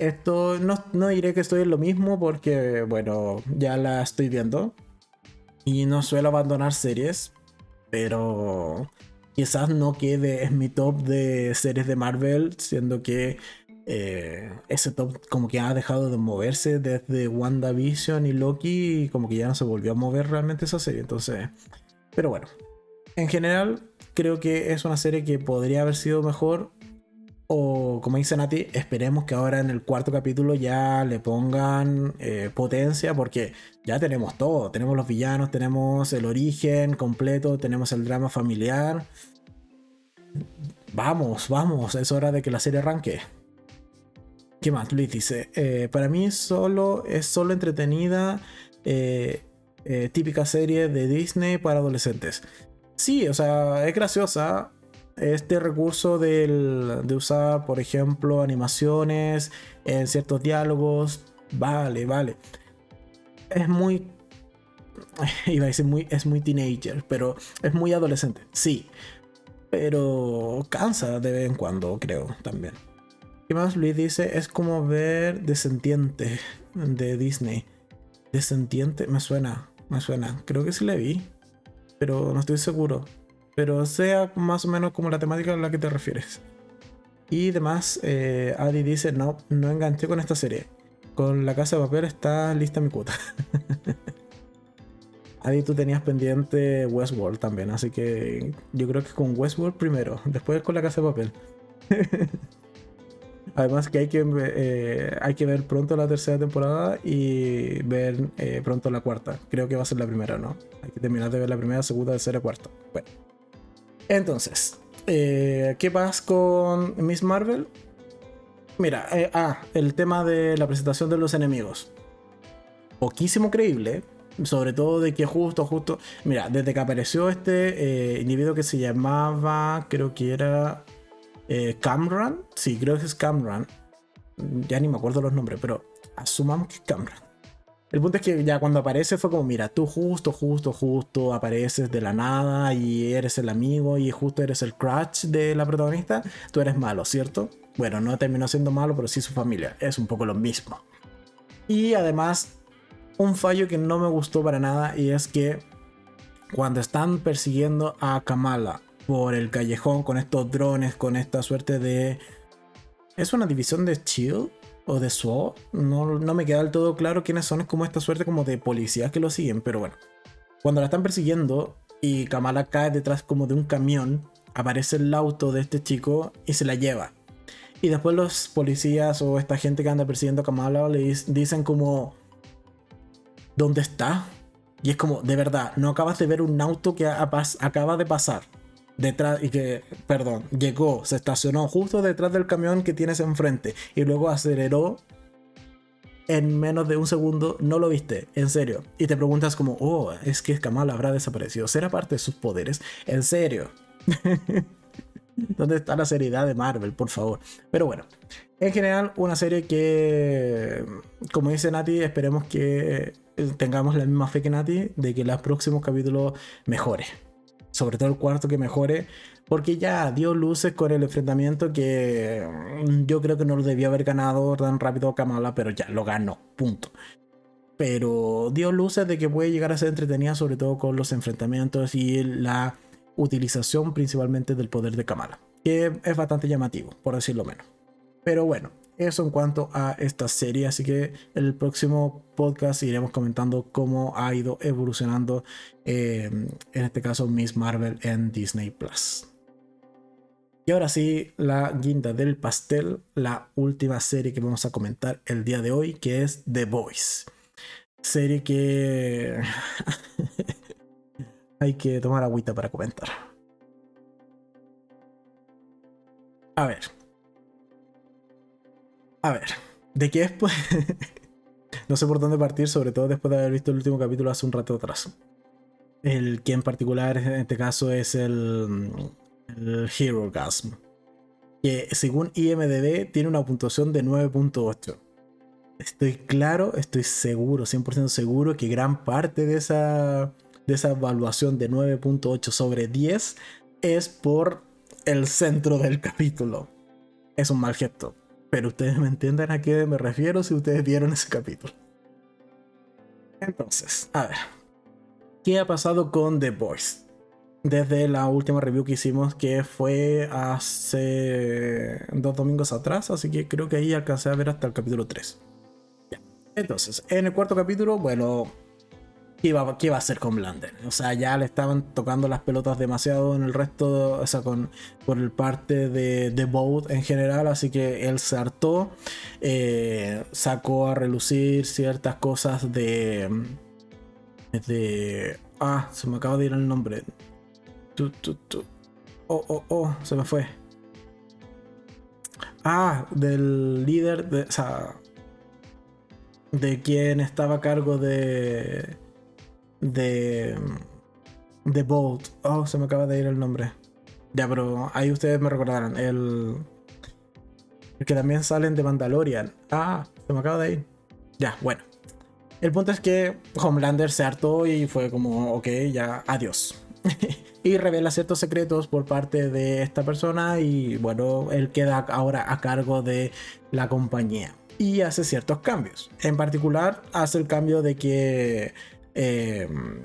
Esto no, no diré que estoy en lo mismo porque, bueno, ya la estoy viendo. Y no suelo abandonar series. Pero quizás no quede en mi top de series de Marvel, siendo que eh, ese top como que ha dejado de moverse desde WandaVision y Loki y como que ya no se volvió a mover realmente esa serie. Entonces, pero bueno, en general creo que es una serie que podría haber sido mejor. O como dice Nati, esperemos que ahora en el cuarto capítulo ya le pongan eh, potencia porque ya tenemos todo. Tenemos los villanos, tenemos el origen completo, tenemos el drama familiar. Vamos, vamos, es hora de que la serie arranque. ¿Qué más? Luis dice, eh, para mí solo es solo entretenida, eh, típica serie de Disney para adolescentes. Sí, o sea, es graciosa. Este recurso de usar, por ejemplo, animaciones en ciertos diálogos, vale, vale. Es muy... Iba a decir muy, es muy teenager, pero es muy adolescente, sí. Pero cansa de vez en cuando, creo, también. ¿Qué más Luis dice? Es como ver Descendiente de Disney. Descendiente, me suena, me suena. Creo que sí le vi, pero no estoy seguro. Pero sea más o menos como la temática a la que te refieres. Y demás, eh, Adi dice, no, no enganché con esta serie. Con la casa de papel está lista mi cuota. Adi, tú tenías pendiente Westworld también, así que yo creo que con Westworld primero, después con la casa de papel. Además que hay que, eh, hay que ver pronto la tercera temporada y ver eh, pronto la cuarta. Creo que va a ser la primera, ¿no? Hay que terminar de ver la primera, segunda, tercera, cuarta. Bueno. Entonces, eh, ¿qué pasa con Miss Marvel? Mira, ah, el tema de la presentación de los enemigos. Poquísimo creíble, sobre todo de que justo, justo... Mira, desde que apareció este individuo que se llamaba, creo que era eh, Camran, sí, creo que es Camran. Ya ni me acuerdo los nombres, pero asumamos que es Camran. El punto es que ya cuando aparece fue como, mira, tú justo, justo, justo apareces de la nada y eres el amigo y justo eres el crush de la protagonista, tú eres malo, ¿cierto? Bueno, no terminó siendo malo, pero sí su familia, es un poco lo mismo. Y además, un fallo que no me gustó para nada y es que cuando están persiguiendo a Kamala por el callejón con estos drones, con esta suerte de... ¿Es una división de Chill o de SWAT? No, no me queda del todo claro quiénes son, es como esta suerte como de policías que lo siguen, pero bueno. Cuando la están persiguiendo y Kamala cae detrás como de un camión, aparece el auto de este chico y se la lleva. Y después los policías o esta gente que anda persiguiendo a Kamala le dicen como... ¿Dónde está? Y es como, de verdad, no acabas de ver un auto que acaba de pasar detrás y que, perdón, llegó, se estacionó justo detrás del camión que tienes enfrente y luego aceleró en menos de un segundo, no lo viste, en serio. Y te preguntas como, oh, es que Kamal habrá desaparecido. ¿Será parte de sus poderes? En serio. ¿Dónde está la seriedad de Marvel, por favor? Pero bueno, en general, una serie que, como dice Nati, esperemos que tengamos la misma fe que Nati de que los próximos capítulos mejore sobre todo el cuarto que mejore, porque ya dio luces con el enfrentamiento que mm, yo creo que no lo debió haber ganado tan rápido Kamala, pero ya lo ganó, punto. Pero dio luces de que puede llegar a ser entretenida, sobre todo con los enfrentamientos y la utilización principalmente del poder de Kamala, que es bastante llamativo, por decirlo menos. Pero bueno, eso en cuanto a esta serie, así que el próximo podcast iremos comentando cómo ha ido evolucionando, eh, en este caso Miss Marvel en Disney Plus. Y ahora sí, la guinda del pastel, la última serie que vamos a comentar el día de hoy, que es The Voice. Serie que hay que tomar agüita para comentar. A ver, a ver, ¿de qué es? Pues no sé por dónde partir, sobre todo después de haber visto el último capítulo hace un rato atrás. El que en particular en este caso es el, el Hero Gasm. Que según IMDB tiene una puntuación de 9.8. Estoy claro, estoy seguro, 100% seguro que gran parte de esa, de esa evaluación de 9.8 sobre 10 es por el centro del capítulo. Es un mal gesto. Pero ustedes me entienden a qué me refiero si ustedes vieron ese capítulo. Entonces, a ver. ¿Qué ha pasado con The Voice? desde la última review que hicimos, que fue hace dos domingos atrás, así que creo que ahí alcancé a ver hasta el capítulo 3. Entonces, en el cuarto capítulo, bueno, ¿qué iba, a hacer con Blander? O sea, ya le estaban tocando las pelotas demasiado en el resto, o sea, con, por el parte de, de Boat en general, así que él se hartó, eh, sacó a relucir ciertas cosas de... de ah, se me acaba de ir el nombre. Oh, oh, oh, se me fue. Ah, del líder de. O sea. De quien estaba a cargo de. De. De Bolt. Oh, se me acaba de ir el nombre. Ya, pero ahí ustedes me recordarán. El. El que también salen de Mandalorian. Ah, se me acaba de ir. Ya, bueno. El punto es que Homelander se hartó y fue como, ok, ya, adiós. y revela ciertos secretos por parte de esta persona y bueno, él queda ahora a cargo de la compañía y hace ciertos cambios. En particular, hace el cambio de que em,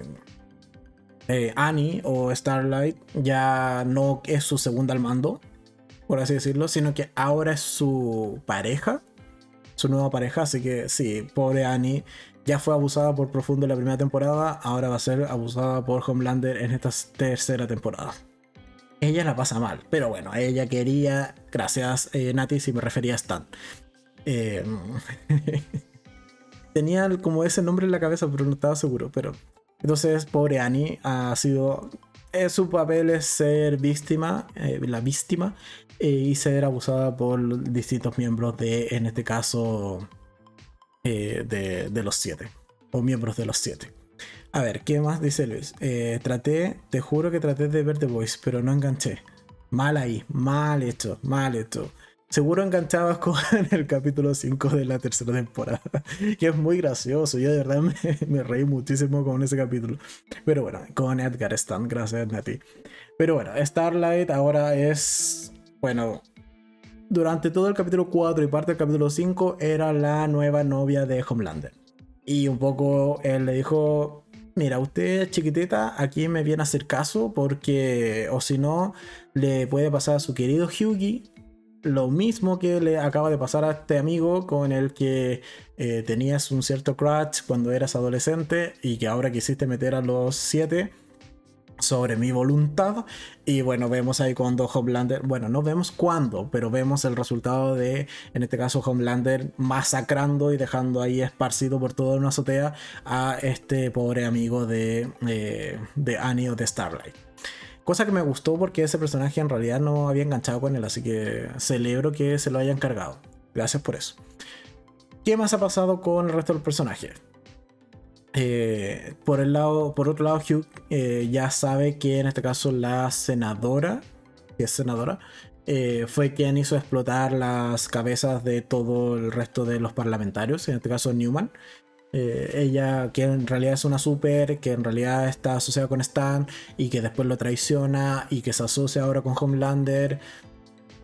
eh, Annie o Starlight ya no es su segunda al mando, por así decirlo, sino que ahora es su pareja, su nueva pareja. Así que sí, pobre Annie ya fue abusada por Profundo en la primera temporada, ahora va a ser abusada por Homelander en esta tercera temporada. Ella la pasa mal, pero bueno, ella quería, gracias eh, Nati, si me refería a Stan. Eh, tenía como ese nombre en la cabeza, pero no estaba seguro. Pero entonces, pobre Annie ha sido. Eh, su papel es ser víctima, la víctima, y ser abusada por distintos miembros de, en este caso, eh, de, los siete, o miembros de los siete. A ver, ¿qué más dice Luis? Eh, traté, te juro que traté de ver The Voice, pero no enganché. Mal ahí, mal hecho, mal hecho. Seguro enganchabas con el capítulo 5 de la tercera temporada, que es muy gracioso. Yo de verdad me, reí muchísimo con ese capítulo. Pero bueno, con Edgar Stan, gracias Nati. Pero bueno, Starlight ahora es, bueno, durante todo el capítulo 4 y parte del capítulo 5 era la nueva novia de Homelander. Y un poco él le dijo, mira, usted chiquitita, aquí me viene a hacer caso porque o si no, le puede pasar a su querido Hughie lo mismo que le acaba de pasar a este amigo con el que eh, tenías un cierto crush cuando eras adolescente y que ahora quisiste meter a los 7 sobre mi voluntad. Y bueno, vemos ahí cuando Homelander, bueno, no vemos cuándo, pero vemos el resultado de, en este caso, Homelander masacrando y dejando ahí esparcido por toda una azotea a este pobre amigo de, eh, de de Starlight. Cosa que me gustó porque ese personaje en realidad no había enganchado con él, así que celebro que se lo hayan cargado. Gracias por eso. ¿Qué más ha pasado con el resto del personaje? Eh, por, el lado, por otro lado, Hugh eh, ya sabe que en este caso la senadora, que es senadora, eh, fue quien hizo explotar las cabezas de todo el resto de los parlamentarios, en este caso Newman. Ella, que en realidad es una super, que en realidad está asociada con Stan y que después lo traiciona y que se asocia ahora con Homelander.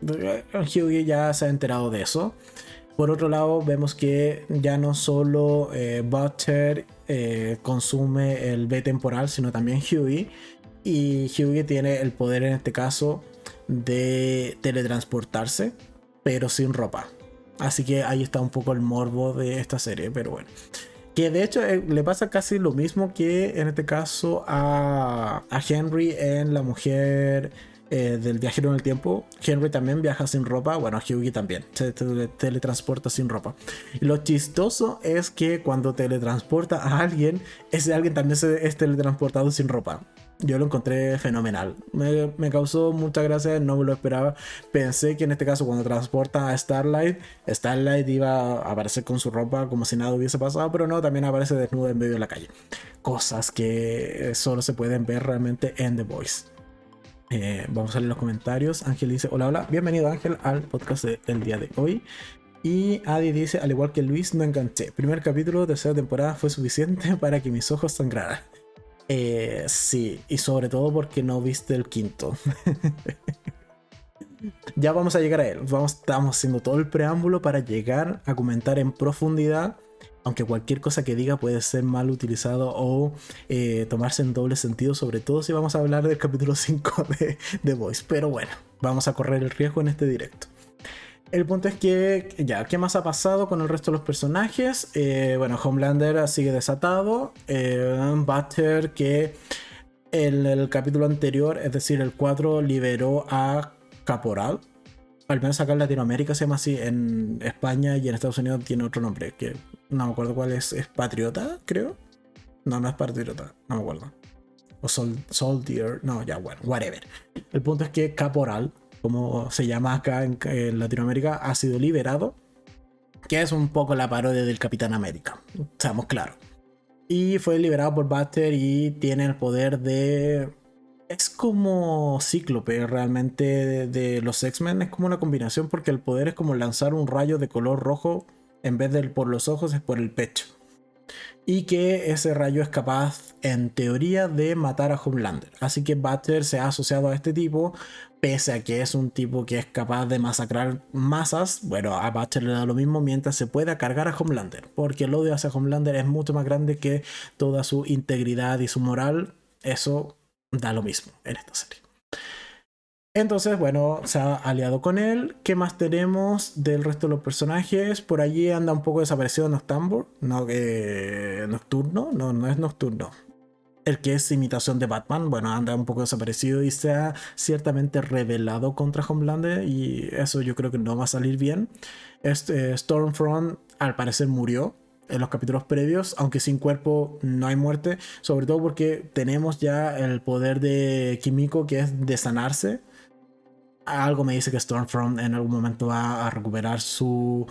Hugh ya se ha enterado de eso. Por otro lado, vemos que ya no solo Butcher eh, consume el B temporal, sino también Hughie. Y Hughie tiene el poder en este caso de teletransportarse, pero sin ropa. Así que ahí está un poco el morbo de esta serie, pero bueno. Que de hecho eh, le pasa casi lo mismo que en este caso a, a Henry en La Mujer eh, del viajero en el tiempo, Henry también viaja sin ropa, bueno, Hughie también, se teletransporta sin ropa. Lo chistoso es que cuando teletransporta a alguien, ese alguien también se es teletransportado sin ropa. Yo lo encontré fenomenal. Me, causó mucha gracia, no me lo esperaba. Pensé que en este caso, cuando transporta a Starlight, Starlight iba a aparecer con su ropa como si nada hubiese pasado, pero no, también aparece desnuda en medio de la calle. Cosas que solo se pueden ver realmente en The Voice. Eh, vamos a leer los comentarios. Ángel dice: Hola, hola. Bienvenido, Ángel, al podcast del día de hoy. Y Adi dice: Al igual que Luis, no enganché. Primer capítulo, tercera temporada fue suficiente para que mis ojos sangraran. Eh, sí, y sobre todo porque no viste el quinto. ya vamos a llegar a él. Vamos, estamos haciendo todo el preámbulo para llegar a comentar en profundidad aunque cualquier cosa que diga puede ser mal utilizado o eh, tomarse en doble sentido, sobre todo si vamos a hablar del capítulo 5 de The Voice. Pero bueno, vamos a correr el riesgo en este directo. El punto es que, ya, ¿qué más ha pasado con el resto de los personajes? Eh, bueno, Homelander sigue desatado. Eh, Butter, que en el capítulo anterior, es decir, el 4, liberó a Caporal, al menos acá en Latinoamérica se llama así, en España y en Estados Unidos tiene otro nombre, que no me acuerdo cuál es, es Patriota, creo. No, no es Patriota, no me acuerdo. O Soldier, no, ya, bueno, whatever. El punto es que Caporal, como se llama acá en, Latinoamérica, ha sido liberado, que es un poco la parodia del Capitán América, seamos claros. Y fue liberado por Buster y tiene el poder de es como Cíclope realmente de, los X-Men. Es como una combinación porque el poder es como lanzar un rayo de color rojo en vez de por los ojos es por el pecho. Y que ese rayo es capaz, en teoría, de matar a Homelander. Así que Butter se ha asociado a este tipo, pese a que es un tipo que es capaz de masacrar masas. Bueno, a Butter le da lo mismo mientras se pueda cargar a Homelander. Porque el odio hacia Homelander es mucho más grande que toda su integridad y su moral. Eso da lo mismo en esta serie. Entonces, bueno, se ha aliado con él. ¿Qué más tenemos del resto de los personajes? Por allí anda un poco desaparecido Noctambur. No, eh, Nocturno. No, no es Nocturno. El que es imitación de Batman. Bueno, anda un poco desaparecido y se ha ciertamente revelado contra Homelander. Y eso yo creo que no va a salir bien. Este, Stormfront al parecer murió en los capítulos previos, aunque sin cuerpo no hay muerte, sobre todo porque tenemos ya el poder de Kimiko que es de sanarse. Algo me dice que Stormfront en algún momento va a recuperar su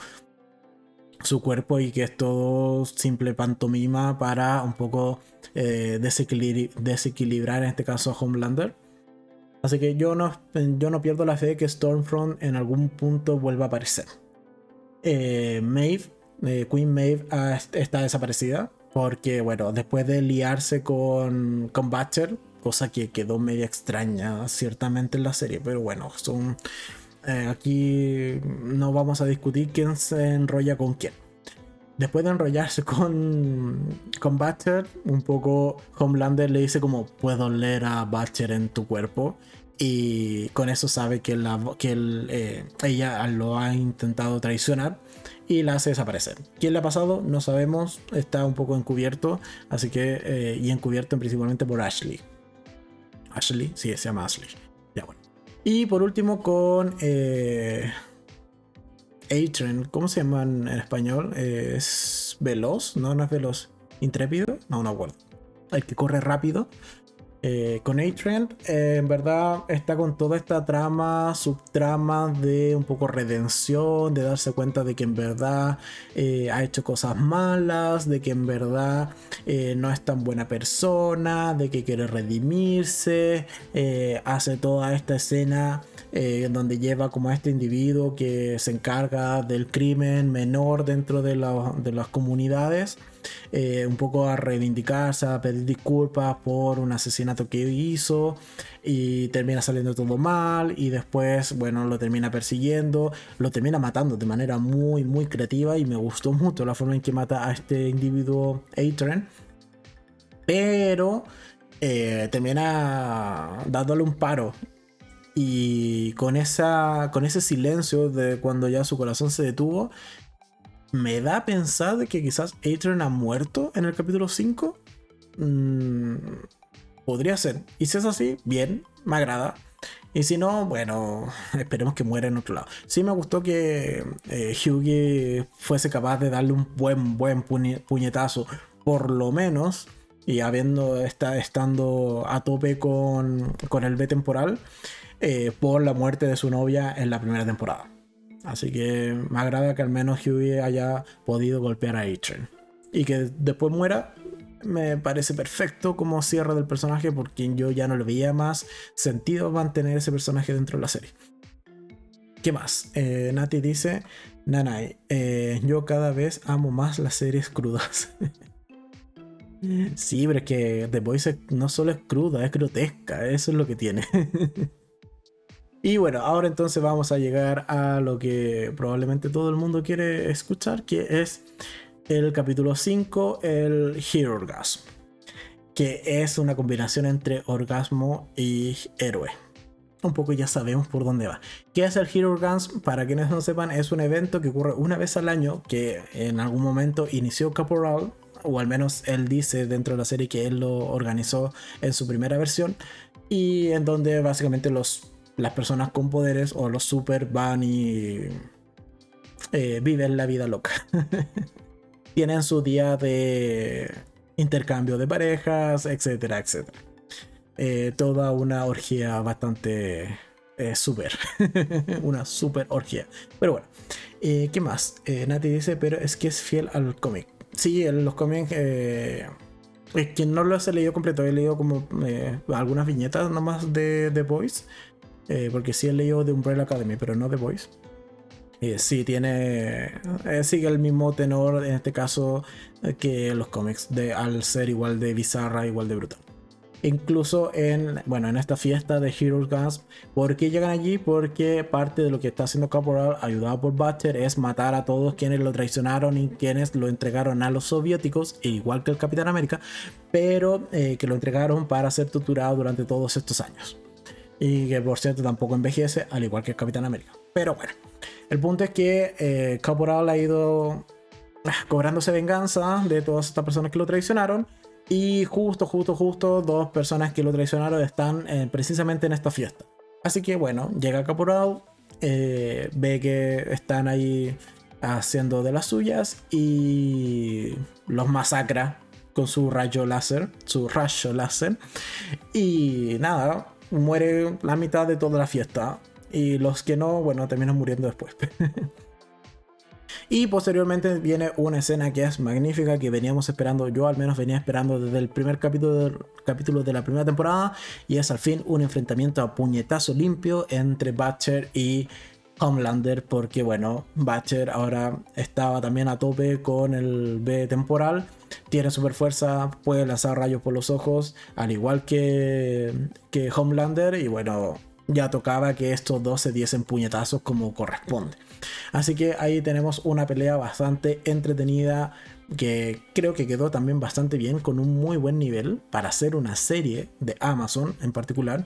su cuerpo y que es todo simple pantomima para un poco eh, desequilibrar en este caso a Homelander. Así que yo no, yo no pierdo la fe de que Stormfront en algún punto vuelva a aparecer. Eh, Maeve eh, Queen Maeve está desaparecida. Porque, bueno, después de liarse con, con Butcher, cosa que quedó media extraña, ciertamente en la serie, pero bueno, son. Eh, aquí no vamos a discutir quién se enrolla con quién. Después de enrollarse con, con Butcher, un poco Homelander le dice como puedo leer a Butcher en tu cuerpo y con eso sabe que, la, que eh, ella lo ha intentado traicionar y la hace desaparecer. ¿Quién le ha pasado? No sabemos, está un poco encubierto, así que, eh, y encubierto principalmente por Ashley. Ashley, sí, se llama Ashley. Y por último con eh, ¿cómo se llama en español? ¿Es veloz? No, no es veloz. ¿Intrépido? No, no acuerdo. El que corre rápido. Eh, con A-Trend, eh, en verdad está con toda esta trama, subtrama de un poco redención, de darse cuenta de que en verdad eh, ha hecho cosas malas, de que en verdad no es tan buena persona, de que quiere redimirse, hace toda esta escena en donde lleva como a este individuo que se encarga del crimen menor dentro de, de las comunidades. Eh, un poco a reivindicarse, a pedir disculpas por un asesinato que hizo y termina saliendo todo mal y después, bueno, lo termina persiguiendo, lo termina matando de manera muy, muy creativa y me gustó mucho la forma en que mata a este individuo Atren. Pero eh, termina dándole un paro y con, esa, con ese silencio de cuando ya su corazón se detuvo, me da pensar que quizás Adrian ha muerto en el capítulo 5. Mm, podría ser. Y si es así, bien, me agrada. Y si no, bueno, esperemos que muera en otro lado. Sí me gustó que eh, Hughie fuese capaz de darle un buen, buen puñetazo, por lo menos, y habiendo está, estando a tope con, con el B temporal, eh, por la muerte de su novia en la primera temporada. Así que me agrada que al menos Hughie haya podido golpear a Atren. Y que después muera, me parece perfecto como cierre del personaje porque yo ya no le veía más sentido mantener ese personaje dentro de la serie. ¿Qué más? Eh, Nati dice, Nanai, eh, yo cada vez amo más las series crudas. sí, pero es que The Voice no solo es cruda, es grotesca, eso es lo que tiene. Y bueno, ahora entonces vamos a llegar a lo que probablemente todo el mundo quiere escuchar, que es el capítulo 5, el Hero Orgasm, que es una combinación entre orgasmo y héroe. Un poco ya sabemos por dónde va. ¿Qué es el Hero Orgasm? Para quienes no sepan, es un evento que ocurre una vez al año, que en algún momento inició Caporal, o al menos él dice dentro de la serie que él lo organizó en su primera versión, y en donde básicamente los, las personas con poderes o los super van y eh, viven la vida loca. Tienen su día de intercambio de parejas, etcétera, etcétera. Eh, toda una orgía bastante eh, super. una super orgía. Pero bueno, ¿qué más? Nati dice, pero es que es fiel al cómic. Sí, los cómics... quien no lo ha leído completo, he leído como algunas viñetas nomás de The Voice. Porque sí he leído de Umbrella Academy, pero no The Voice. Eh, sí, tiene. Eh, sigue el mismo tenor en este caso eh, que los cómics, de, al ser igual de bizarra, igual de brutal. Incluso en, bueno, en esta fiesta de Heroes Guns, ¿por qué llegan allí? Porque parte de lo que está haciendo Caporal, ayudado por Butcher, es matar a todos quienes lo traicionaron y quienes lo entregaron a los soviéticos, igual que el Capitán América, pero que lo entregaron para ser torturado durante todos estos años. Y que por cierto tampoco envejece, al igual que Capitán América. Pero bueno. El punto es que eh, Caporal ha ido ah, cobrándose venganza de todas estas personas que lo traicionaron. Y justo, justo, justo, dos personas que lo traicionaron están eh, precisamente en esta fiesta. Así que bueno, llega Caporal, eh, ve que están ahí haciendo de las suyas y los masacra con su rayo láser, su rayo láser. Y nada, muere la mitad de toda la fiesta. Y los que no, bueno, terminan muriendo después. y posteriormente viene una escena que es magnífica, que veníamos esperando, yo al menos venía esperando desde el primer capítulo, capítulo de la primera temporada, y es al fin un enfrentamiento a puñetazo limpio entre Butcher y Homelander, porque bueno, Butcher ahora estaba también a tope con el B temporal, tiene super fuerza, puede lanzar rayos por los ojos, al igual que, que Homelander, y bueno, ya tocaba que estos dos se diesen puñetazos como corresponde. Así que ahí tenemos una pelea bastante entretenida que creo que quedó también bastante bien con un muy buen nivel para hacer una serie de Amazon en particular.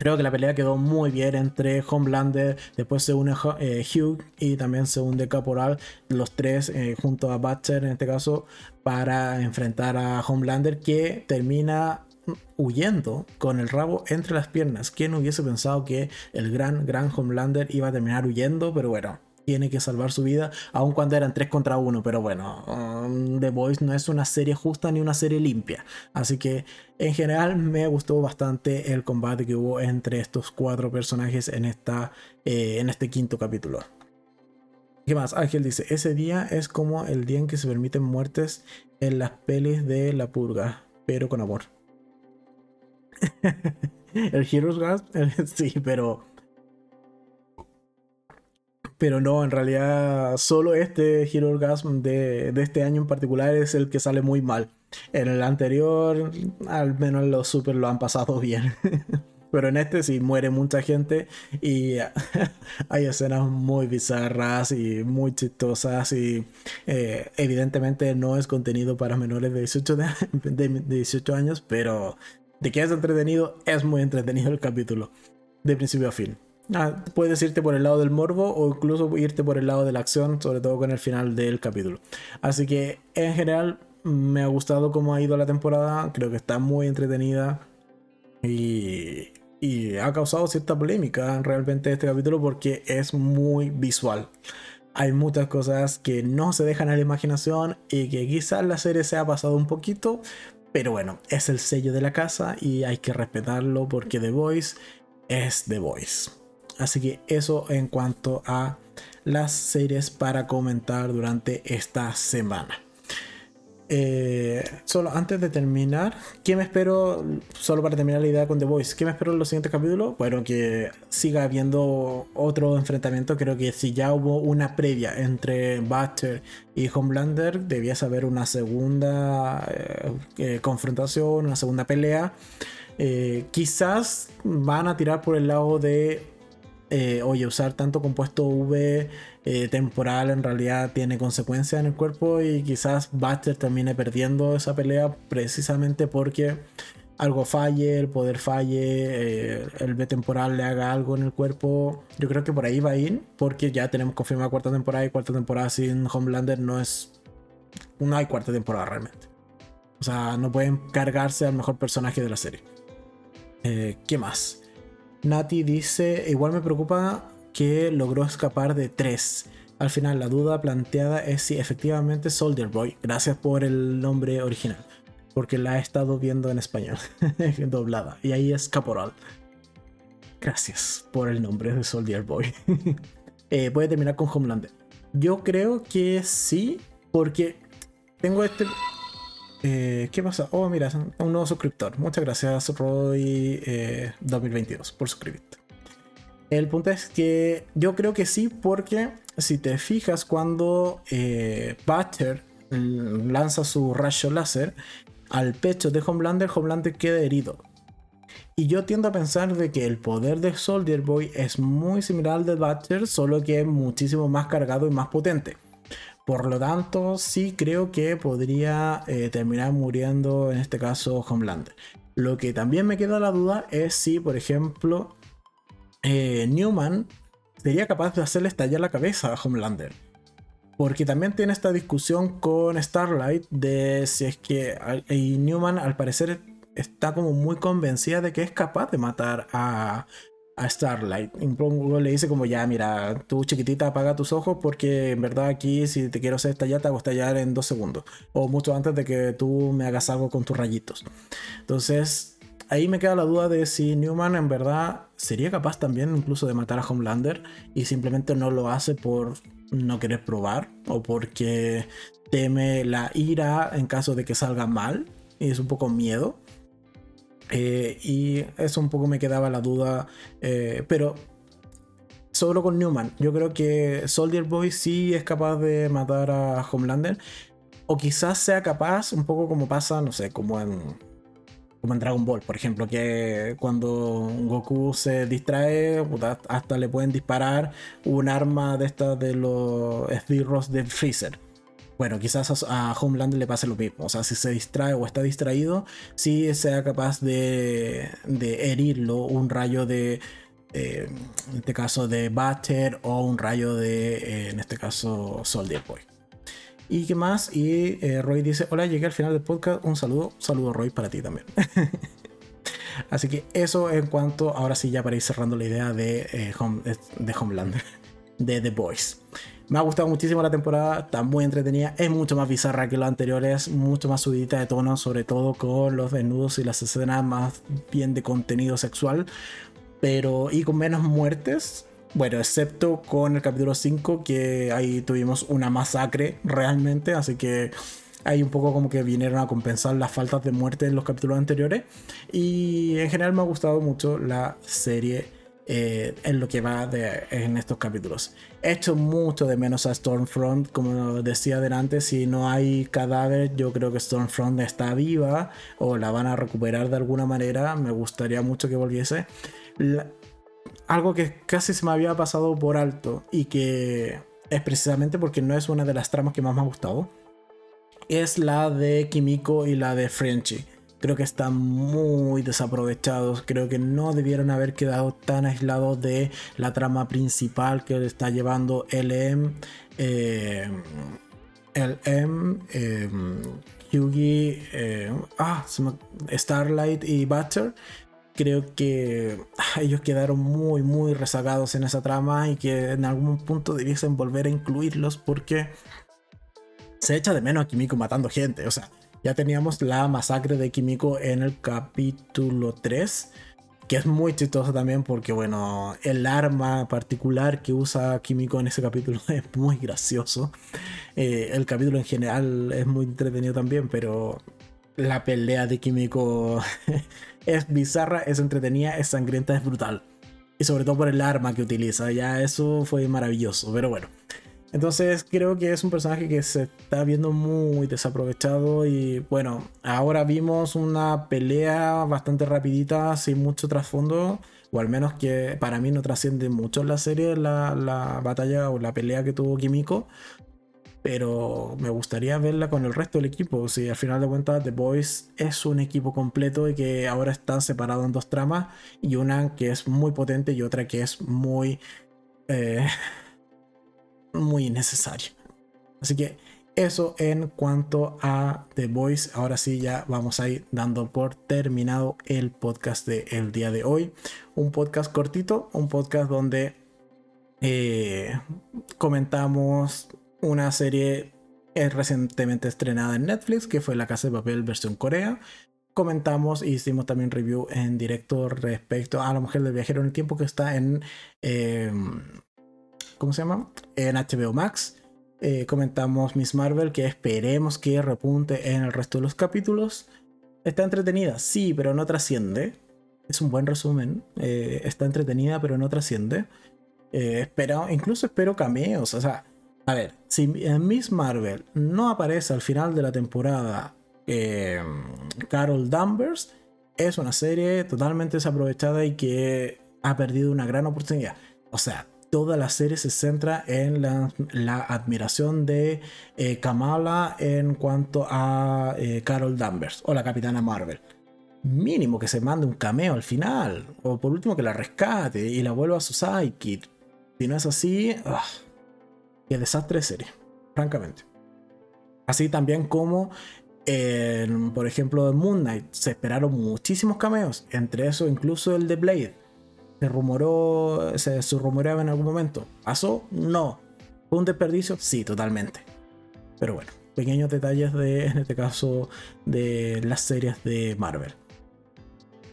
Creo que la pelea quedó muy bien entre Homelander, después se une eh, Hugh y también se une Caporal, los tres eh, junto a Butcher en este caso, para enfrentar a Homelander que termina huyendo con el rabo entre las piernas. ¿Quién hubiese pensado que el gran, gran Homelander iba a terminar huyendo? Pero bueno, tiene que salvar su vida, aun cuando eran 3 contra 1. Pero bueno, um, The Voice no es una serie justa ni una serie limpia. Así que en general me gustó bastante el combate que hubo entre estos cuatro personajes en, esta, eh, en este quinto capítulo. ¿Qué más? Ángel dice, ese día es como el día en que se permiten muertes en las pelis de la purga, pero con amor. el Heroes Gasp, sí, pero. Pero no, en realidad solo este Hero Gasm de, de, este año en particular es el que sale muy mal. En el anterior, al menos los super lo han pasado bien. Pero en este sí muere mucha gente y hay escenas muy bizarras y muy chistosas y eh, evidentemente no es contenido para menores de 18, de 18 años, pero de que es entretenido, es muy entretenido el capítulo, de principio a fin. Ah, puedes irte por el lado del morbo o incluso irte por el lado de la acción, sobre todo con el final del capítulo. Así que en general me ha gustado cómo ha ido la temporada, creo que está muy entretenida y, y ha causado cierta polémica realmente este capítulo porque es muy visual. Hay muchas cosas que no se dejan a la imaginación y que quizás la serie se ha pasado un poquito, pero bueno, es el sello de la casa y hay que respetarlo porque The Voice es The Voice. Así que eso en cuanto a las series para comentar durante esta semana. Eh, solo antes de terminar, ¿qué me espero? Solo para terminar la idea con The Voice, ¿qué me espero en los siguientes capítulos? Bueno, que siga habiendo otro enfrentamiento. Creo que si ya hubo una previa entre Butcher y Homelander, debía haber una segunda eh, eh, confrontación, una segunda pelea. quizás van a tirar por el lado de oye, usar tanto compuesto V eh, temporal en realidad tiene consecuencias en el cuerpo y quizás Buster termine perdiendo esa pelea precisamente porque algo falle, el poder falle, eh, el B temporal le haga algo en el cuerpo. Yo creo que por ahí va a ir, porque ya tenemos confirmada cuarta temporada y cuarta temporada sin Homelander no es. No hay cuarta temporada realmente. O sea, no pueden cargarse al mejor personaje de la serie. Eh, ¿Qué más? Nati dice: Igual me preocupa que logró escapar de tres. Al final, la duda planteada es si efectivamente Soldier Boy. Gracias por el nombre original porque la he estado viendo en español, doblada. Y ahí es Caporal. Gracias por el nombre de Soldier Boy. eh, voy a terminar con Homelander. Yo creo que sí, porque tengo este. Eh, ¿Qué pasa? Oh, mira, un nuevo suscriptor. Muchas gracias, Roy 2022, eh, por suscribirte. El punto es que yo creo que sí, porque si te fijas, cuando eh, Butcher lanza su rayo láser, al pecho de Homelander, Homelander queda herido. Y yo tiendo a pensar de que el poder de Soldier Boy es muy similar al de Butcher, solo que es muchísimo más cargado y más potente. Por lo tanto, sí creo que podría eh, terminar muriendo en este caso Homelander. Lo que también me queda la duda es si, por ejemplo, eh, Newman sería capaz de hacerle estallar la cabeza a Homelander. Porque también tiene esta discusión con Starlight de si es que y Newman al parecer está como muy convencida de que es capaz de matar a, a Starlight. Y le dice como ya, mira, tú chiquitita apaga tus ojos porque en verdad aquí si te quiero hacer estallar te hago estallar en dos segundos. O mucho antes de que tú me hagas algo con tus rayitos. Entonces ahí me queda la duda de si Newman en verdad sería capaz también incluso de matar a Homelander y simplemente no lo hace por no querer probar o porque teme la ira en caso de que salga mal y es un poco miedo. Eh, y eso un poco me quedaba la duda, eh, pero solo con Newman. Yo creo que Soldier Boy sí es capaz de matar a Homelander. O quizás sea capaz, un poco como pasa, no sé, como en como en Dragon Ball, por ejemplo, que cuando Goku se distrae, hasta le pueden disparar un arma de estas de los esbirros de Freezer. Bueno, quizás a, Homelander le pase lo mismo. O sea, si se distrae o está distraído, sí sea capaz de, de herirlo un rayo de, eh, en este caso, de Butter o un rayo de, eh, en este caso, Soldier Boy. ¿Y qué más? Y eh, Roy dice, hola, llegué al final del podcast, un saludo, saludo Roy para ti también. Así que eso en cuanto, ahora sí ya para ir cerrando la idea de, eh, de Homelander, de The Boys. Me ha gustado muchísimo la temporada, está muy entretenida, es mucho más bizarra que los anteriores, mucho más subidita de tono, sobre todo con los desnudos y las escenas más bien de contenido sexual, pero y con menos muertes, bueno, excepto con el capítulo 5, que ahí tuvimos una masacre realmente, así que ahí un poco como que vinieron a compensar las faltas de muerte en los capítulos anteriores. Y en general me ha gustado mucho la serie eh, en lo que va en estos capítulos. He hecho mucho de menos a Stormfront, como decía adelante, si no hay cadáver, yo creo que Stormfront está viva o la van a recuperar de alguna manera. Me gustaría mucho que volviese algo que casi se me había pasado por alto y que es precisamente porque no es una de las tramas que más me ha gustado, es la de Kimiko y la de Frenchy. Creo que están muy desaprovechados. Creo que no debieron haber quedado tan aislados de la trama principal que está llevando LM, eh, LM, eh, Hyugi, eh, ah, Starlight y Butcher creo que ah, ellos quedaron muy, muy rezagados en esa trama y que en algún punto debiesen volver a incluirlos porque se echa de menos a Kimiko matando gente. O sea, ya teníamos la masacre de Kimiko en el capítulo 3, que es muy chistoso también porque, bueno, el arma particular que usa Kimiko en ese capítulo es muy gracioso. Eh, el capítulo en general es muy entretenido también, pero la pelea de Kimiko es bizarra, es entretenida, es sangrienta, es brutal. Y sobre todo por el arma que utiliza, ya eso fue maravilloso, pero bueno. Entonces creo que es un personaje que se está viendo muy desaprovechado y bueno, ahora vimos una pelea bastante rapidita, sin mucho trasfondo, o al menos que para mí no trasciende mucho en la serie la, la batalla o la pelea que tuvo Kimiko, pero me gustaría verla con el resto del equipo. Si al final de cuentas The Boys es un equipo completo y que ahora está separado en dos tramas y una que es muy potente y otra que es muy eh, muy innecesaria. Así que eso en cuanto a The Boys. Ahora sí ya vamos a ir dando por terminado el podcast del día de hoy. Un podcast cortito, un podcast donde eh, comentamos una serie recientemente estrenada en Netflix, que fue La Casa de Papel versión Corea. Comentamos y hicimos también review en directo respecto a La Mujer del Viajero en el Tiempo, que está en. Em, ¿Cómo se llama? En HBO Max. Eh, comentamos Miss Marvel, que esperemos que repunte en el resto de los capítulos. Está entretenida, sí, pero no trasciende. Es un buen resumen. Eh, está entretenida, pero no trasciende. Eh, espero, incluso espero cameos. O sea, a ver, si Miss Marvel no aparece al final de la temporada Carol Danvers, es una serie totalmente desaprovechada y que ha perdido una gran oportunidad. O sea, toda la serie se centra en la, admiración de eh, Kamala en cuanto a eh, Carol Danvers o la Capitana Marvel. Mínimo que se mande un cameo al final, o por último que la rescate y la vuelva a su sidekick. Si no es así, ah, Qué desastre de serie, francamente. Así también como, por ejemplo, en Moon Knight se esperaron muchísimos cameos, entre eso incluso el de Blade. Se rumoró, se, rumoreaba en algún momento. ¿Pasó? No. ¿Fue un desperdicio? Sí, totalmente. Pero bueno, pequeños detalles de, en este caso, de las series de Marvel.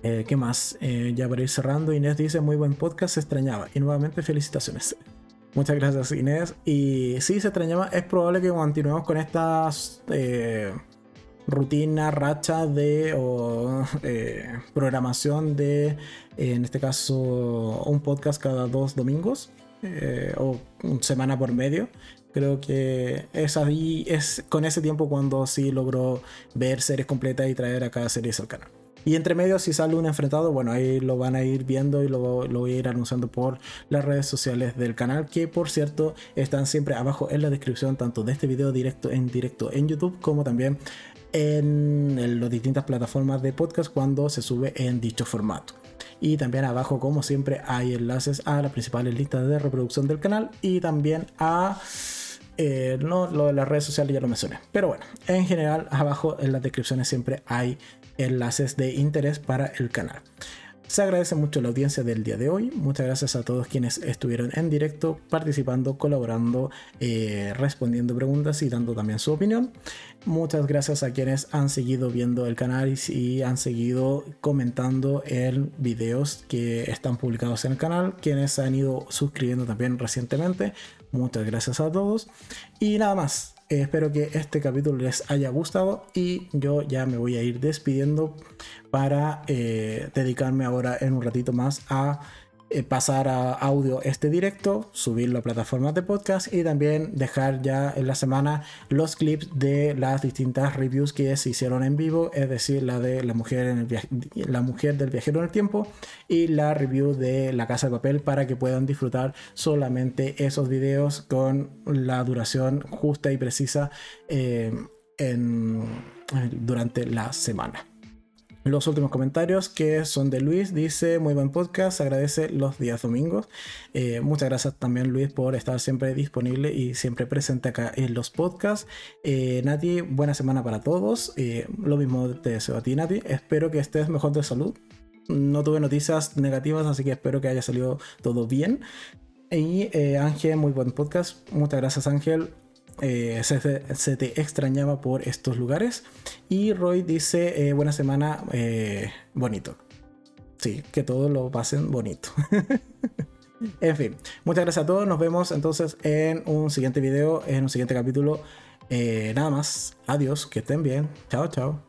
Eh, ¿Qué más? Eh, ya para ir cerrando, Inés dice, muy buen podcast, se extrañaba. Y nuevamente felicitaciones. Muchas gracias, Inés. Y sí, se extrañaba. Es probable que continuemos con estas eh, rutinas, rachas de o, eh, programación de, en este caso, un podcast cada dos domingos eh, o semana por medio. Creo que es ahí, es con ese tiempo cuando sí logro ver series completas y traer a cada serie al canal. Y entre medio, si sale un enfrentado, bueno, ahí lo van a ir viendo y lo, lo, voy a ir anunciando por las redes sociales del canal, que por cierto están siempre abajo en la descripción, tanto de este video directo en directo en YouTube, como también en las distintas plataformas de podcast cuando se sube en dicho formato. Y también abajo, como siempre, hay enlaces a las principales listas de reproducción del canal y también a... Eh, no, lo de las redes sociales ya lo mencioné. Pero bueno, en general, abajo en las descripciones siempre hay enlaces de interés para el canal. Se agradece mucho la audiencia del día de hoy. Muchas gracias a todos quienes estuvieron en directo, participando, colaborando, eh, respondiendo preguntas y dando también su opinión. Muchas gracias a quienes han seguido viendo el canal y han seguido comentando en videos que están publicados en el canal, quienes han ido suscribiendo también recientemente. Muchas gracias a todos. Y nada más. Espero que este capítulo les haya gustado y yo ya me voy a ir despidiendo para eh, dedicarme ahora en un ratito más a pasar a audio este directo, subirlo a plataformas de podcast y también dejar ya en la semana los clips de las distintas reviews que se hicieron en vivo, es decir, la de la mujer, en la mujer del viajero en el tiempo y la review de la casa de papel para que puedan disfrutar solamente esos videos con la duración justa y precisa eh, durante la semana. Los últimos comentarios que son de Luis, dice muy buen podcast, agradece los días domingos. Eh, muchas gracias también Luis por estar siempre disponible y siempre presente acá en los podcasts. Eh, Nati, buena semana para todos. Eh, lo mismo te deseo a ti Nati, espero que estés mejor de salud. No tuve noticias negativas, así que espero que haya salido todo bien. Y Ángel, muy buen podcast. Muchas gracias Ángel. Eh, se, te extrañaba por estos lugares. Y Roy dice, eh, buena semana, eh, bonito. Sí, que todos lo pasen bonito. en fin, muchas gracias a todos. Nos vemos entonces en un siguiente video, en un siguiente capítulo. nada más, adiós, que estén bien. Chao, chao.